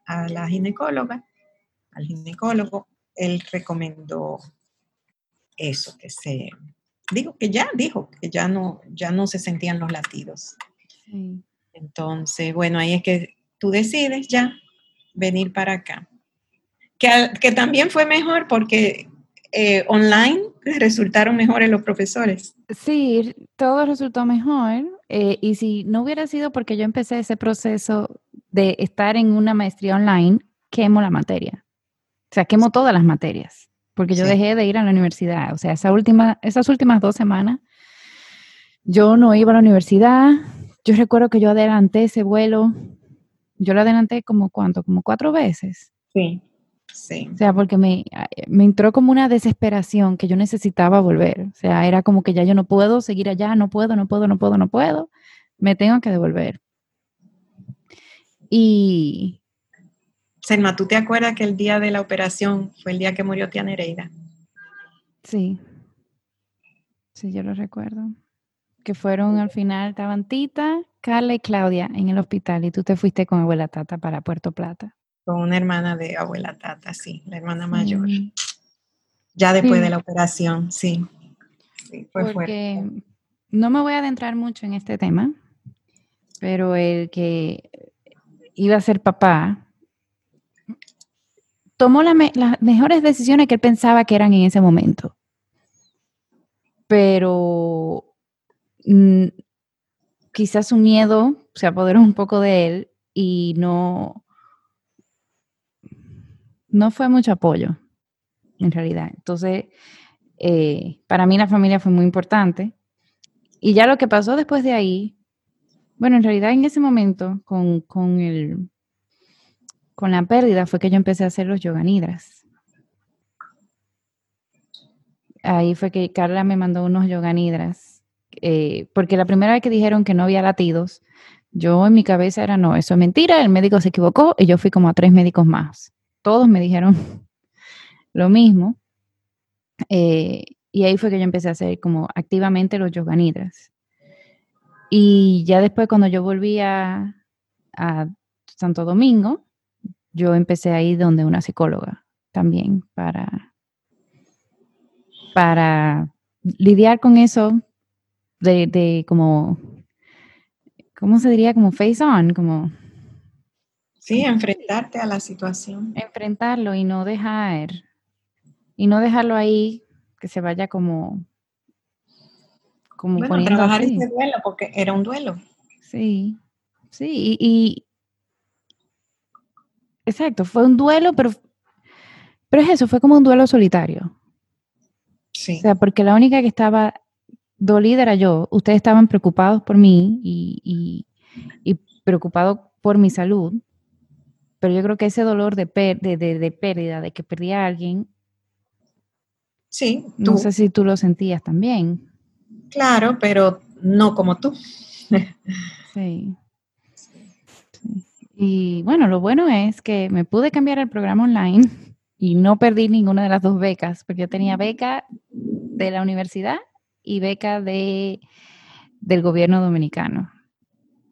a la ginecóloga, al ginecólogo, él recomendó eso, que se, digo que ya dijo que ya no, ya no se sentían los latidos. Entonces, bueno, ahí es que tú decides ya venir para acá. Que, que también fue mejor porque eh, online resultaron mejores los profesores. Sí, todo resultó mejor. Eh, y si no hubiera sido porque yo empecé ese proceso de estar en una maestría online, quemo la materia. O sea, quemo todas las materias, porque yo dejé de ir a la universidad. O sea, esa última, esas últimas dos semanas, yo no iba a la universidad, yo recuerdo que yo adelanté ese vuelo, yo lo adelanté como cuánto, como cuatro veces. Sí, sí. O sea, porque me, me entró como una desesperación que yo necesitaba volver. O sea, era como que ya yo no puedo seguir allá, no puedo, no puedo, no puedo, no puedo. Me tengo que devolver. Y... Selma, ¿tú te acuerdas que el día de la operación fue el día que murió tía Nereida? Sí. Sí, yo lo recuerdo que fueron al final, estaban Tita, Carla y Claudia en el hospital y tú te fuiste con abuela Tata para Puerto Plata. Con una hermana de abuela Tata, sí, la hermana mayor. Ya después de la operación, sí. sí fue Porque no me voy a adentrar mucho en este tema, pero el que iba a ser papá tomó las mejores decisiones que él pensaba que eran en ese momento. Pero Mm, quizás su miedo se apoderó un poco de él y no, no fue mucho apoyo, en realidad. Entonces, eh, para mí la familia fue muy importante. Y ya lo que pasó después de ahí, bueno, en realidad en ese momento, con, con, el, con la pérdida, fue que yo empecé a hacer los yoganidras. Ahí fue que Carla me mandó unos yoganidras eh, porque la primera vez que dijeron que no había latidos, yo en mi cabeza era, no, eso es mentira, el médico se equivocó y yo fui como a tres médicos más. Todos me dijeron lo mismo. Eh, y ahí fue que yo empecé a hacer como activamente los yoga Y ya después cuando yo volví a Santo Domingo, yo empecé a ir donde una psicóloga también para, para lidiar con eso de, como, ¿cómo se diría? Como face on, como... Sí, enfrentarte a la situación. Enfrentarlo y no dejar, y no dejarlo ahí que se vaya como... como bueno, trabajar ese duelo porque era un duelo. Sí, sí, y, exacto, fue un duelo, pero, pero es eso, fue como un duelo solitario. Sí. O sea, porque la única que estaba dolida era yo. Ustedes estaban preocupados por mí y, preocupados por mi salud, pero yo creo que ese dolor de, de, pérdida, de que perdí a alguien, sí, no sé si tú lo sentías también. Claro, pero no como tú. sí. Y bueno, lo bueno es que me pude cambiar el programa online y no perdí ninguna de las dos becas, porque yo tenía beca de la universidad y beca de, del gobierno dominicano.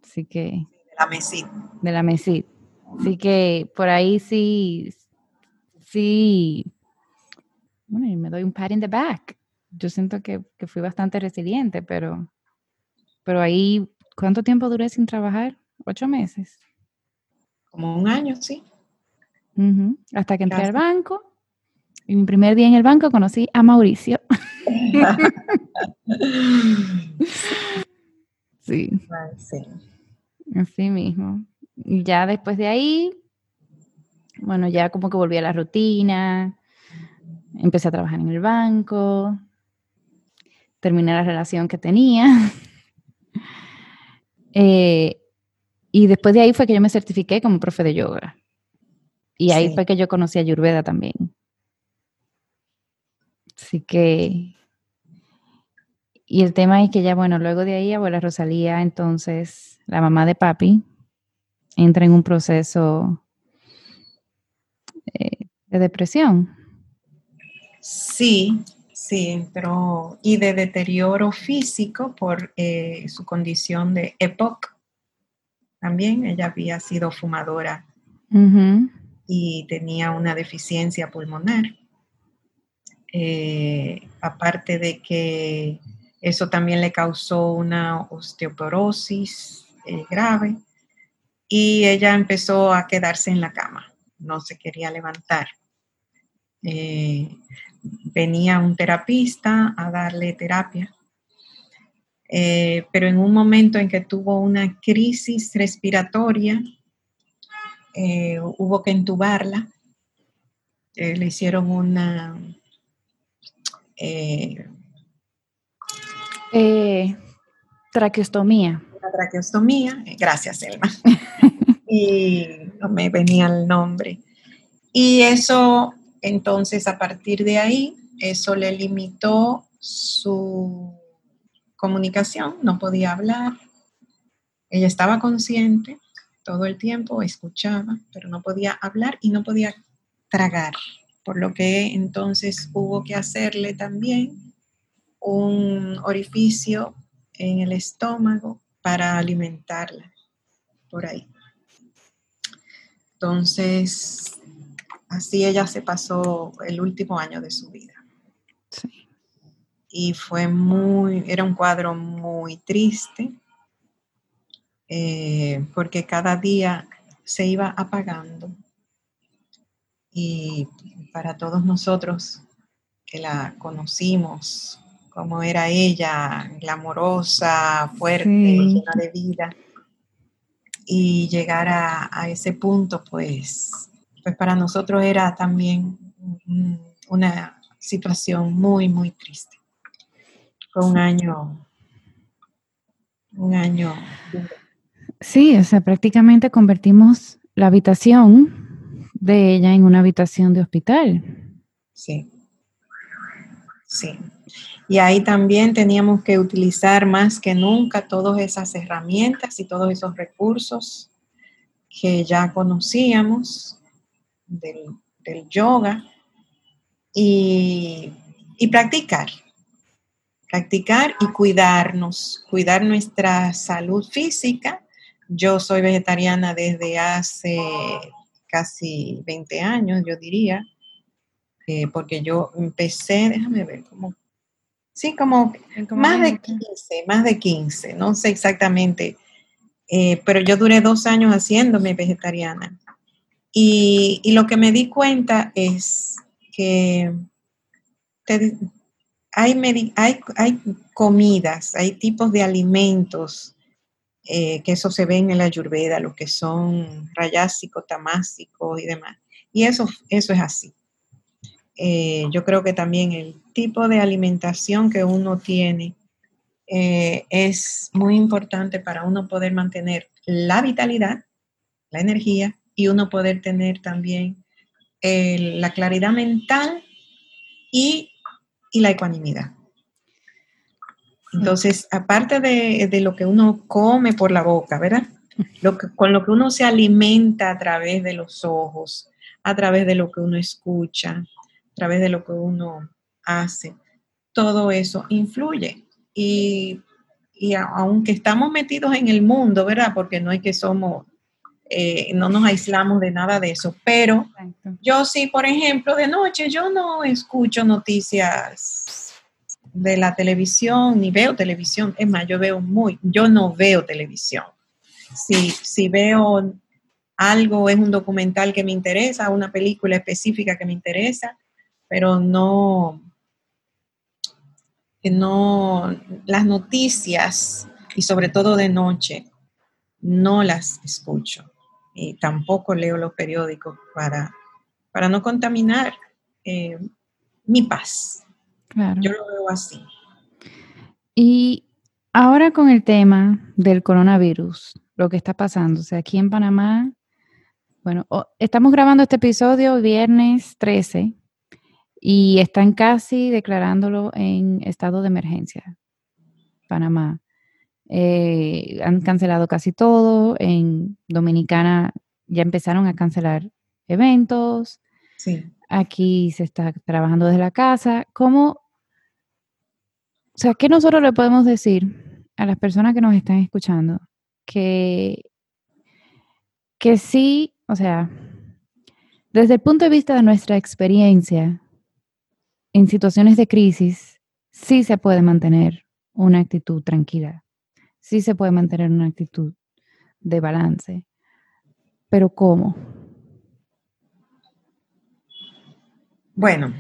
Así que... De la MESID. De la MESID. Así que por ahí sí, sí, bueno, y me doy un pat in the back. Yo siento que, que fui bastante resiliente, pero, pero ahí, ¿cuánto tiempo duré sin trabajar? Ocho meses. Como un año, sí. Hasta que entré al banco. Y mi primer día en el banco conocí a Mauricio. sí. sí. Así mismo. Y ya después de ahí, bueno, ya como que volví a la rutina, empecé a trabajar en el banco, terminé la relación que tenía. Eh, y después de ahí fue que yo me certifiqué como profe de yoga. Y ahí fue que yo conocí a Yurveda también. Así que, y el tema es que ya, bueno, luego de ahí, abuela Rosalía, entonces, la mamá de papi, entra en un proceso eh, de depresión. Sí, sí, pero y de deterioro físico por eh, su condición de EPOC. También ella había sido fumadora y tenía una deficiencia pulmonar. Eh, aparte de que eso también le causó una osteoporosis eh, grave y ella empezó a quedarse en la cama, no se quería levantar. Eh, venía un terapista a darle terapia, pero en un momento en que tuvo una crisis respiratoria, eh, hubo que entubarla. Eh, le hicieron una... Eh, traqueostomía. Una traqueostomía, gracias Elma. y no me venía el nombre. Y eso, entonces, a partir de ahí, eso le limitó su comunicación, no podía hablar. Ella estaba consciente, todo el tiempo, escuchaba, pero no podía hablar y no podía tragar, por lo que entonces hubo que hacerle también un orificio en el estómago para alimentarla por ahí. Entonces, así ella se pasó el último año de su vida. Y fue muy, era un cuadro muy triste, eh, porque cada día se iba apagando. Y para todos nosotros que la conocimos, como era ella, glamorosa, fuerte, llena de vida, y llegar a, ese punto, pues, pues para nosotros era también una situación muy, muy triste. Fue un año, un año Sí, o sea, prácticamente convertimos la habitación de ella en una habitación de hospital. Sí, sí. Y ahí también teníamos que utilizar más que nunca todas esas herramientas y todos esos recursos que ya conocíamos del, yoga y, y practicar, practicar y cuidarnos, cuidar nuestra salud física yo soy vegetariana desde hace casi 20 años, yo diría, eh, porque yo empecé, déjame ver, como, sí, como más de 15, más de 15, no sé exactamente, eh, pero yo duré dos años haciéndome vegetariana. Y, lo que me di cuenta es que hay, comidas, hay tipos de alimentos eh, que eso se ve en la ayurveda, lo que son rayásicos, tamásicos y demás. Y eso, eso es así. Eh, yo creo que también el tipo de alimentación que uno tiene eh, es muy importante para uno poder mantener la vitalidad, la energía y uno poder tener también la claridad mental y la ecuanimidad. Entonces, aparte de, lo que uno come por la boca, ¿verdad? Lo con lo que uno se alimenta a través de los ojos, a través de lo que uno escucha, a través de lo que uno hace, todo eso influye. Y, aunque estamos metidos en el mundo, ¿verdad? Porque no es que somos, eh, no nos aislamos de nada de eso, pero yo sí, por ejemplo, de noche yo no escucho noticias de la televisión, ni veo televisión, es más, yo veo muy, yo no veo televisión. Si, si veo algo, es un documental que me interesa, una película específica que me interesa, pero no, no, las noticias, y sobre todo de noche, no las escucho. Y tampoco leo los periódicos para, para no contaminar eh, mi paz. Yo lo veo así. Y ahora con el tema del coronavirus, lo que está pasando, o sea, aquí en Panamá, bueno, estamos grabando este episodio viernes 13 y están casi declarándolo en estado de emergencia. Panamá. Eh, han cancelado casi todo. En Dominicana ya empezaron a cancelar eventos. Sí. Aquí se está trabajando desde la casa. ¿Cómo? O sea, ¿qué nosotros le podemos decir a las personas que nos están escuchando? Que, que sí, o sea, desde el punto de vista de nuestra experiencia, en situaciones de crisis sí se puede mantener una actitud tranquila, sí se puede mantener una actitud de balance, pero ¿cómo? Bueno,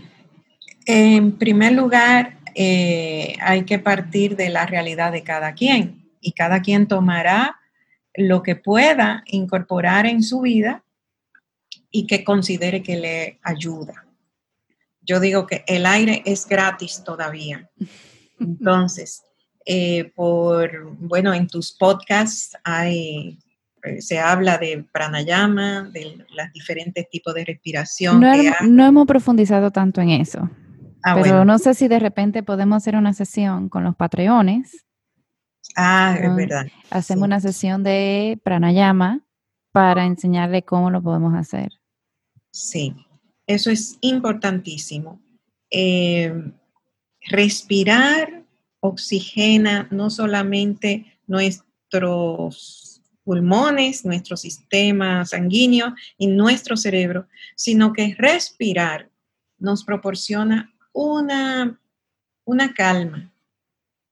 en primer lugar, eh, hay que partir de la realidad de cada quien y cada quien tomará lo que pueda incorporar en su vida y que considere que le ayuda yo digo que el aire es gratis todavía. Entonces, eh, por, bueno, en tus podcasts hay, eh, se habla de pranayama, de los diferentes tipos de respiración. No, hemos profundizado tanto en eso. Ah, pero no sé si de repente podemos hacer una sesión con los patreones. Ah, es verdad. Hacemos una sesión de pranayama para enseñarle cómo lo podemos hacer. Sí, eso es importantísimo. Eh, respirar oxigena no solamente nuestros pulmones, nuestro sistema sanguíneo y nuestro cerebro, sino que respirar nos proporciona una, una calma.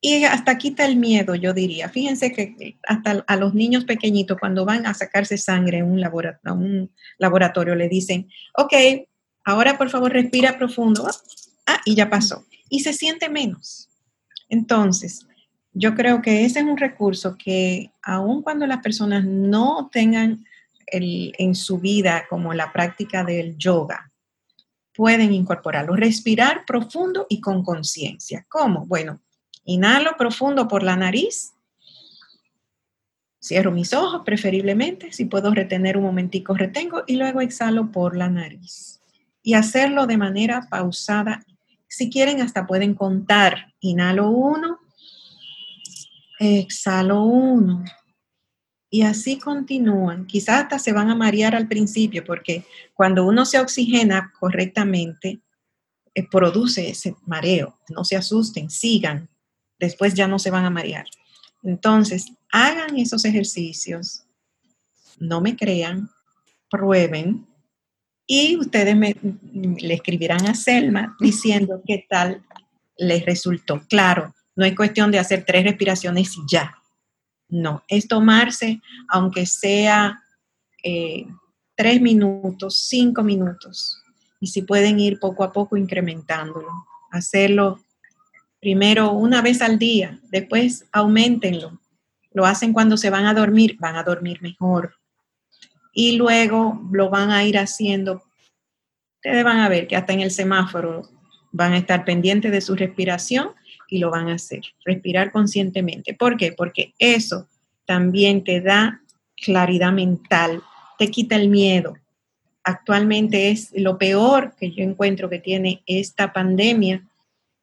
Y hasta quita el miedo, yo diría. Fíjense que hasta a los niños pequeñitos, cuando van a sacarse sangre en un laboratorio, un laboratorio le dicen, ok, Ahora, por favor, respira profundo. Ah, y ya pasó. Y se siente menos. Entonces, yo creo que ese es un recurso que aun cuando las personas no tengan en su vida como la práctica del yoga, pueden incorporarlo. Respirar profundo y con conciencia. ¿Cómo? Bueno, inhalo profundo por la nariz. Cierro mis ojos preferiblemente. Si puedo retener un momentico, retengo y luego exhalo por la nariz y hacerlo de manera pausada. Si quieren, hasta pueden contar. Inhalo uno, exhalo uno. Y así continúan. Quizás hasta se van a marear al principio porque cuando uno se oxigena correctamente, eh, produce ese mareo. No se asusten, sigan. Después ya no se van a marear. Entonces, hagan esos ejercicios. No me crean, prueben y ustedes me, le escribirán a Selma diciendo qué tal les resultó. Claro, no es cuestión de hacer tres respiraciones y ya. No, es tomarse, aunque sea eh, tres minutos, cinco minutos, y si pueden ir poco a poco incrementándolo. Hacerlo primero una vez al día, después aumentenlo. Lo hacen cuando se van a dormir, van a dormir mejor y luego lo van a ir haciendo. Ustedes van a ver que hasta en el semáforo van a estar pendientes de su respiración y lo van a hacer. Respirar conscientemente. ¿Por qué? Porque eso también te da claridad mental, te quita el miedo. Actualmente es lo peor que yo encuentro que tiene esta pandemia,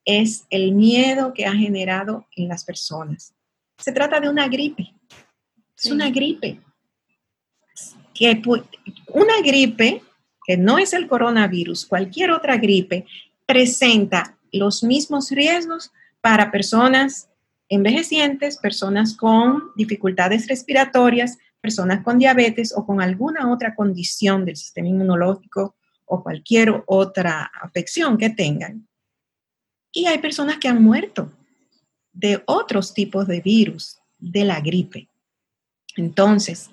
es el miedo que ha generado en las personas. Se trata de una gripe. Es una gripe que una gripe, que no es el coronavirus, cualquier otra gripe, presenta los mismos riesgos para personas envejecientes, personas con dificultades respiratorias, personas con diabetes o con alguna otra condición del sistema inmunológico o cualquier otra afección que tengan. Y hay personas que han muerto de otros tipos de virus, de la gripe. Entonces,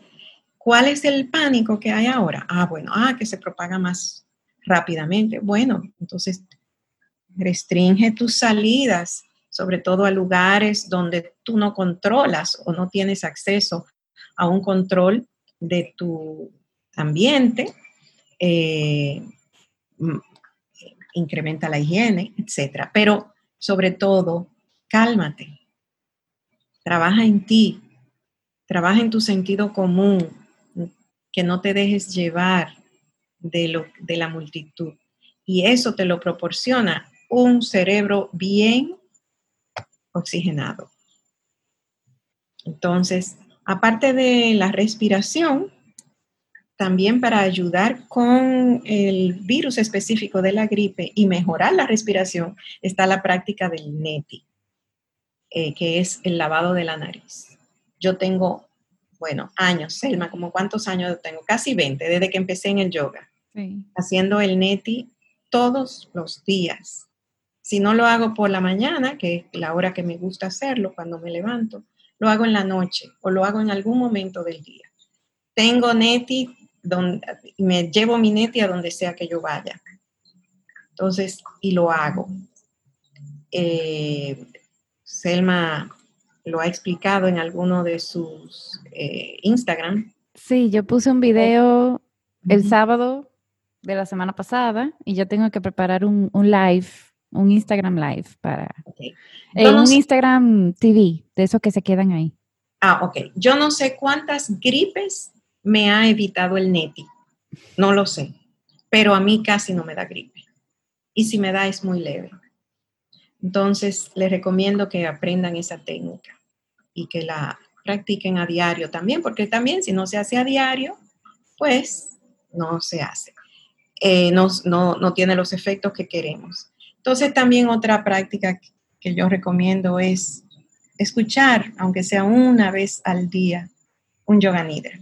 ¿cuál es el pánico que hay ahora? Ah, bueno, ah, que se propaga más rápidamente. Bueno, entonces restringe tus salidas, sobre todo a lugares donde tú no controlas o no tienes acceso a un control de tu ambiente, eh, incrementa la higiene, etc. Pero sobre todo, cálmate, trabaja en ti, trabaja en tu sentido común, que no te dejes llevar de, lo, de la multitud. Y eso te lo proporciona un cerebro bien oxigenado. Entonces, aparte de la respiración, también para ayudar con el virus específico de la gripe y mejorar la respiración está la práctica del neti, eh, que es el lavado de la nariz. Yo tengo, bueno, años, Selma, como cuántos años tengo? Casi 20, desde que empecé en el yoga, haciendo el neti todos los días. Si no lo hago por la mañana, que es la hora que me gusta hacerlo cuando me levanto, lo hago en la noche o lo hago en algún momento del día. Tengo neti donde, me llevo mi neti a donde sea que yo vaya. Entonces, y lo hago. Eh, Selma lo ha explicado en alguno de sus eh, Instagram. Sí, yo puse un video el sábado de la semana pasada y yo tengo que preparar un, live, un Instagram live para eh, un Instagram TV, de esos que se quedan ahí. Ah, ok. Yo no sé cuántas gripes me ha evitado el neti. No lo sé, pero a mí casi no me da gripe. Y si me da es muy leve. Entonces, les recomiendo que aprendan esa técnica y que la practiquen a diario también, porque también si no se hace a diario, pues no se hace. Eh, no, no tiene los efectos que queremos. Entonces, también otra práctica que yo recomiendo es escuchar, aunque sea una vez al día, un yoga nidra.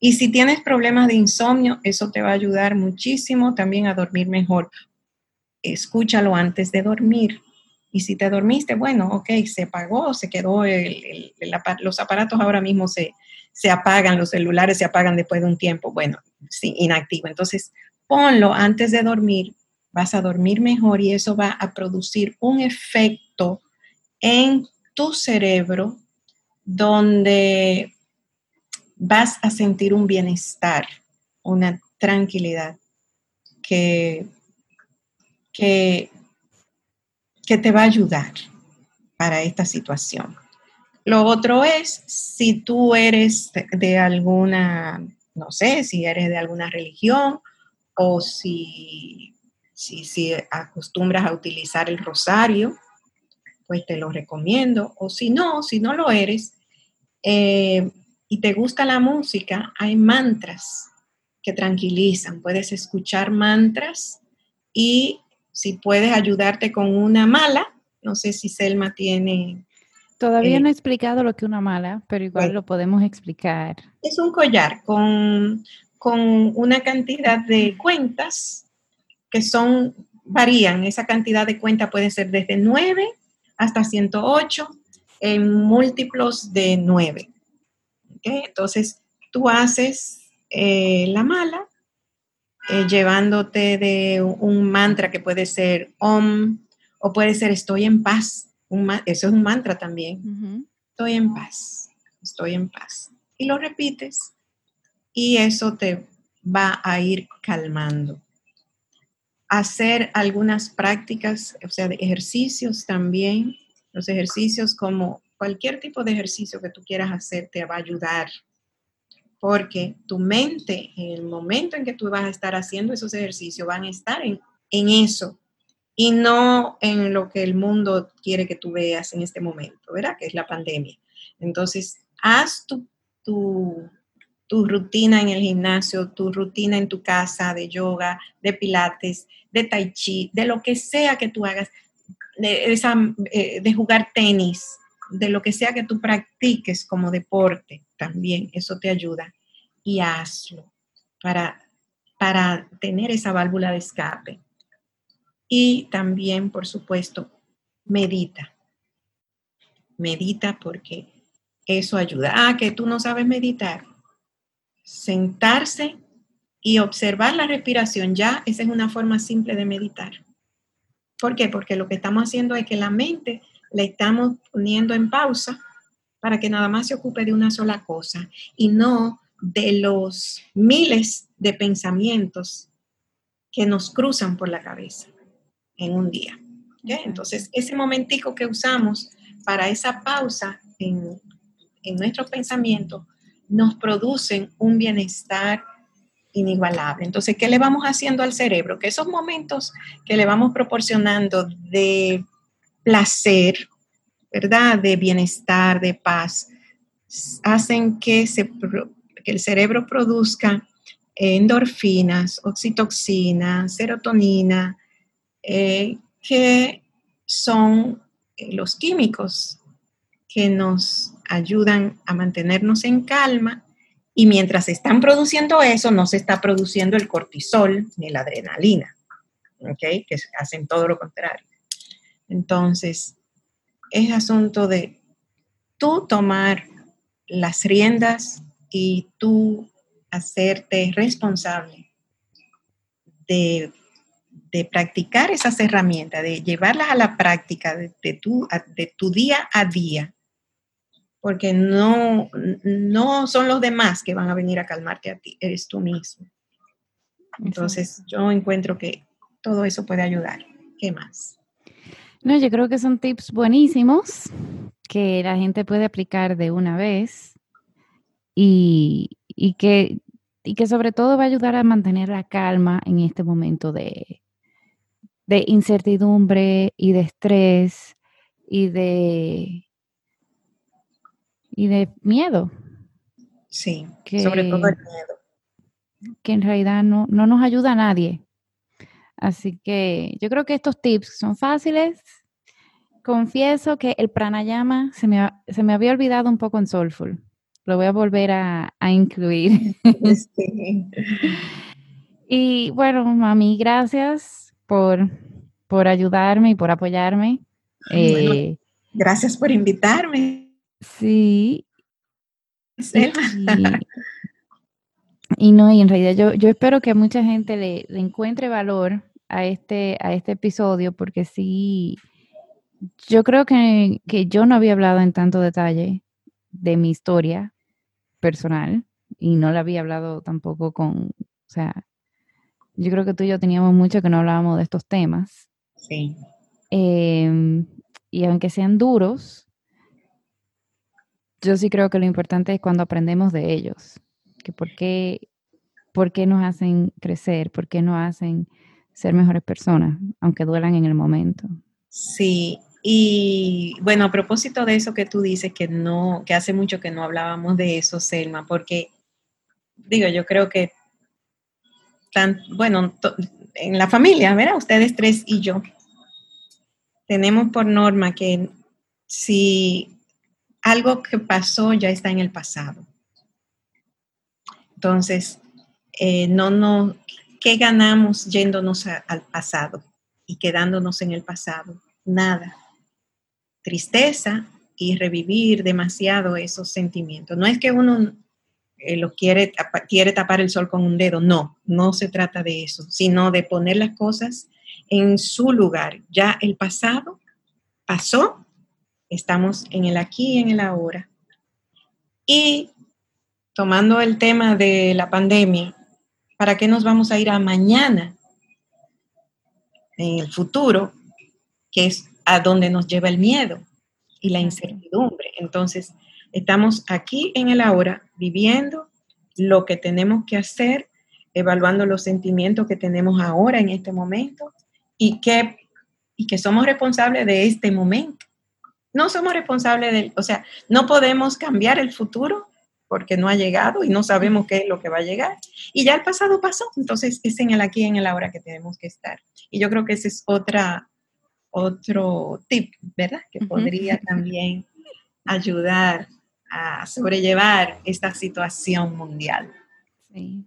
Y si tienes problemas de insomnio, eso te va a ayudar muchísimo también a dormir mejor. Escúchalo antes de dormir. Y si te dormiste, bueno, ok, se apagó, se quedó, el, los aparatos ahora mismo se, se apagan, los celulares se apagan después de un tiempo, bueno, sí, inactivo. Entonces, ponlo antes de dormir, vas a dormir mejor y eso va a producir un efecto en tu cerebro donde vas a sentir un bienestar, una tranquilidad que, que, te va a ayudar para esta situación. Lo otro es si tú eres de alguna, no sé, si eres de alguna religión o si, si, acostumbras a utilizar el rosario, pues te lo recomiendo. O si no, si no lo eres, eh, y te gusta la música, hay mantras que tranquilizan. Puedes escuchar mantras y si puedes ayudarte con una mala, no sé si Selma tiene... Todavía eh, no he explicado lo que una mala, pero igual lo podemos explicar. Es un collar con, con una cantidad de cuentas que son, varían. Esa cantidad de cuentas puede ser desde 9 hasta 108 en múltiplos de 9. Entonces, tú haces eh, la mala eh, llevándote de un mantra que puede ser Om o puede ser Estoy en paz. eso es un mantra también. Estoy en paz, estoy en paz. Y lo repites y eso te va a ir calmando. Hacer algunas prácticas, o sea, de ejercicios también, los ejercicios como cualquier tipo de ejercicio que tú quieras hacer te va a ayudar, porque tu mente, en el momento en que tú vas a estar haciendo esos ejercicios, van a estar en, eso y no en lo que el mundo quiere que tú veas en este momento, ¿verdad? Que es la pandemia. Entonces, haz tu, tu, tu rutina en el gimnasio, tu rutina en tu casa de yoga, de pilates, de tai chi, de lo que sea que tú hagas, de, esa, eh, de jugar tenis, de lo que sea que tú practiques como deporte también, eso te ayuda. Y hazlo para, para tener esa válvula de escape. Y también, por supuesto, medita. Medita porque eso ayuda. Ah, que tú no sabes meditar. Sentarse y observar la respiración, ya esa es una forma simple de meditar. ¿Por qué? Porque lo que estamos haciendo es que la mente la estamos poniendo en pausa para que nada más se ocupe de una sola cosa y no de los miles de pensamientos que nos cruzan por la cabeza en un día. Entonces, ese momentico que usamos para esa pausa en, en nuestros pensamientos nos producen un bienestar inigualable. Entonces, ¿qué le vamos haciendo al cerebro? Que esos momentos que le vamos proporcionando de placer, ¿verdad? De bienestar, de paz, hacen que, el cerebro produzca endorfinas, oxitoxina, serotonina, eh, que son eh, los químicos que nos ayudan a mantenernos en calma y mientras están produciendo eso, no se está produciendo el cortisol ni la adrenalina, ¿ok? Que hacen todo lo contrario. Entonces, es asunto de tú tomar las riendas y tú hacerte responsable de, practicar esas herramientas, de llevarlas a la práctica de, tu, de tu día a día porque no, no son los demás que van a venir a calmarte a ti, eres tú mismo. Entonces, yo encuentro que todo eso puede ayudar. ¿Qué más? No, yo creo que son tips buenísimos que la gente puede aplicar de una vez y, que, y que sobre todo va a ayudar a mantener la calma en este momento de, de incertidumbre y de estrés y de y de miedo. Sí, sobre todo el miedo. Que en realidad no, nos ayuda a nadie. Así que yo creo que estos tips son fáciles. Confieso que el pranayama se me, se me había olvidado un poco en Soulful. Lo voy a volver a, incluir. y bueno, mami, gracias por, por ayudarme y por apoyarme. Eh, gracias por invitarme. Sí. Y, no, y en realidad yo, yo espero que mucha gente le, encuentre valor a este, a este episodio, porque sí, yo creo que, que yo no había hablado en tanto detalle de mi historia personal y no la había hablado tampoco con, o sea, yo creo que tú y yo teníamos mucho que no hablábamos de estos temas. Sí. Em, y aunque sean duros, yo sí creo que lo importante es cuando aprendemos de ellos, que por qué, por qué nos hacen crecer, por qué nos hacen ser mejores personas, aunque duelan en el momento. Sí, y bueno, a propósito de eso que tú dices, que no, que hace mucho que no hablábamos de eso, Selma, porque digo, yo creo que tan, bueno, en la familia, ¿verdad? Ustedes tres y yo, tenemos por norma que si algo que pasó ya está en el pasado. Entonces, eh, no, no, ¿qué ganamos yéndonos al pasado y quedándonos en el pasado? Nada. Tristeza y revivir demasiado esos sentimientos. No es que uno eh, lo quiere, quiere tapar el sol con un dedo, no, no se trata de eso, sino de poner las cosas en su lugar. Ya el pasado pasó Estamos en el aquí y en el ahora. Y tomando el tema de la pandemia, ¿para qué nos vamos a ir a mañana? En el futuro, que es a donde nos lleva el miedo y la incertidumbre. Entonces, estamos aquí en el ahora, viviendo lo que tenemos que hacer, evaluando los sentimientos que tenemos ahora en este momento y que, y que somos responsables de este momento no somos responsables del, o sea, no podemos cambiar el futuro porque no ha llegado y no sabemos qué es lo que va a llegar. Y ya el pasado pasó, entonces es en el aquí y en el ahora que tenemos que estar. Y yo creo que esa es otra, otro tip, ¿verdad? Que podría también ayudar a sobrellevar esta situación mundial. Sí.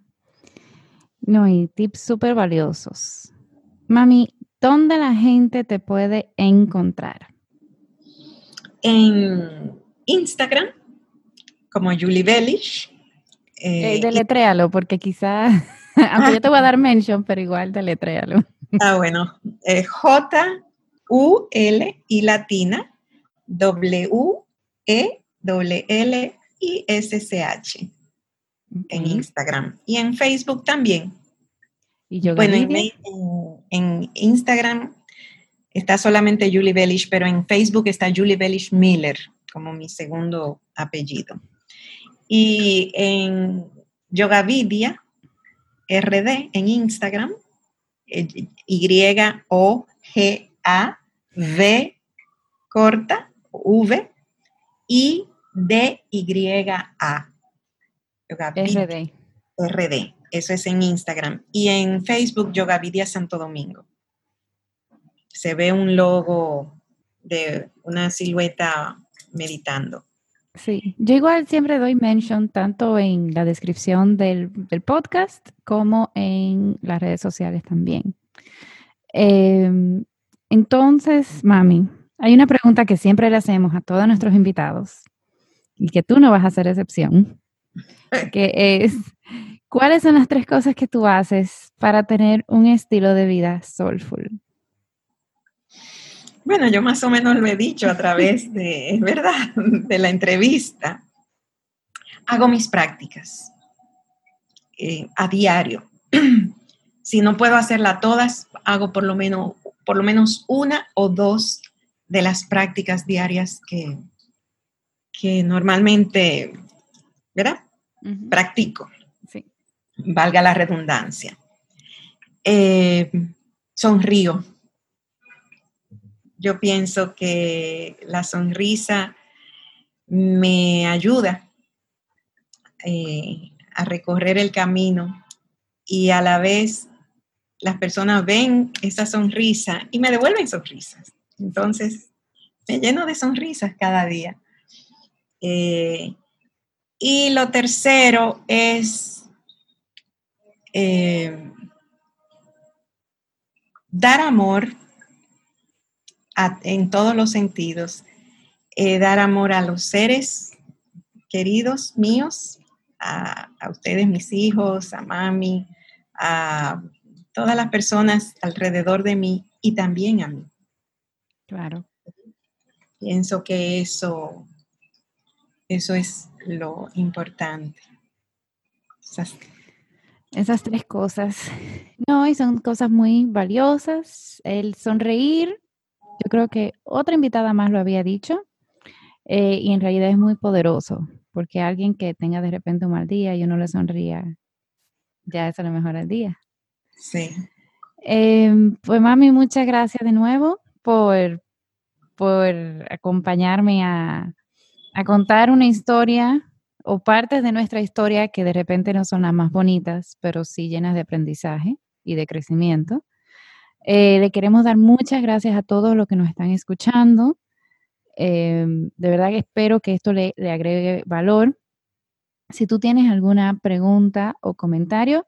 No, y tips súper valiosos. Mami, ¿dónde la gente te puede encontrar? En Instagram, como Julie Bellish. Eh, eh, deletréalo, porque quizás, aunque yo te voy a dar mention, pero igual deletréalo. Ah, bueno. Eh, J, U, L y latina, W, E, W, L y S, C, H en Instagram y en Facebook también. ¿Y yo bueno, en, Instagram está solamente Julie Bellish, pero en Facebook está Julie Bellish Miller como mi segundo apellido. Y en Yogavidia RD en Instagram, Y-O-G-A-V corta, V, y D-Y-A. RD. RD, eso es en Instagram. Y en Facebook, Yogavidia Santo Domingo. Se ve un logo de una silueta meditando. Sí, yo igual siempre doy mention tanto en la descripción del, podcast como en las redes sociales también. Em, entonces, mami, hay una pregunta que siempre le hacemos a todos nuestros invitados y que tú no vas a hacer excepción que es, ¿cuáles son las tres cosas que tú haces para tener un estilo de vida soulful? Bueno, yo más o menos lo he dicho a través de, es verdad, de la entrevista. Hago mis prácticas eh, a diario. si no puedo hacerla todas, hago por lo menos, por lo menos una o dos de las prácticas diarias que, que normalmente, ¿verdad? practico, valga la redundancia. Eh, sonrío. Yo pienso que la sonrisa me ayuda eh, a recorrer el camino y a la vez las personas ven esa sonrisa y me devuelven sonrisas. Entonces, me lleno de sonrisas cada día. Eh, y lo tercero es eh, dar amor en todos los sentidos, eh, dar amor a los seres queridos míos, a, ustedes, mis hijos, a mami, a todas las personas alrededor de mí y también a mí. Claro. Pienso que eso, eso es lo importante. Esas, tres cosas. No, y son cosas muy valiosas. El sonreír, yo creo que otra invitada más lo había dicho, eh, y en realidad es muy poderoso, porque alguien que tenga de repente un mal día y uno le sonría, ya eso le mejora el día. Sí. Em, pues mami, muchas gracias de nuevo por, por acompañarme a, a contar una historia o partes de nuestra historia que de repente no son las más bonitas, pero sí llenas de aprendizaje y de crecimiento. Eh, le queremos dar muchas gracias a todos los que nos están escuchando. Eh, de verdad que espero que esto le, agregue valor. Si tú tienes alguna pregunta o comentario,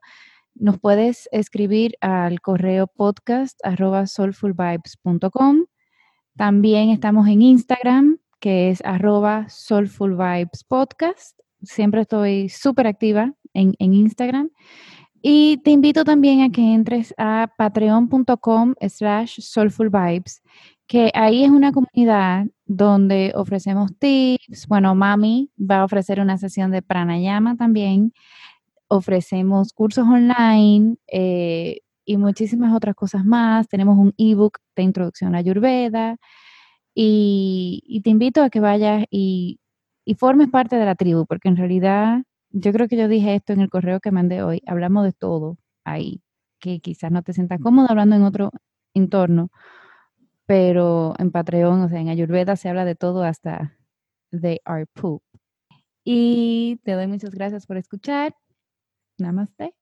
nos puedes escribir al correo podcast soulfulvibes.com. También estamos en Instagram que es arroba Soulful Vibes Podcast. Siempre estoy súper activa en, Instagram. Y te invito también a que entres a patreon.com slash soulfulvibes, que ahí es una comunidad donde ofrecemos tips. Bueno, Mami va a ofrecer una sesión de pranayama también. Ofrecemos cursos online eh, y muchísimas otras cosas más. Tenemos un ebook de introducción a Ayurveda. Y, te invito a que vayas y, formes parte de la tribu, porque en realidad yo creo que yo dije esto en el correo que mandé hoy, hablamos de todo ahí, que quizás no te sientas cómodo hablando en otro entorno, pero en Patreon, o sea, en Ayurveda se habla de todo hasta they are poop. Y te doy muchas gracias por escuchar. Namaste.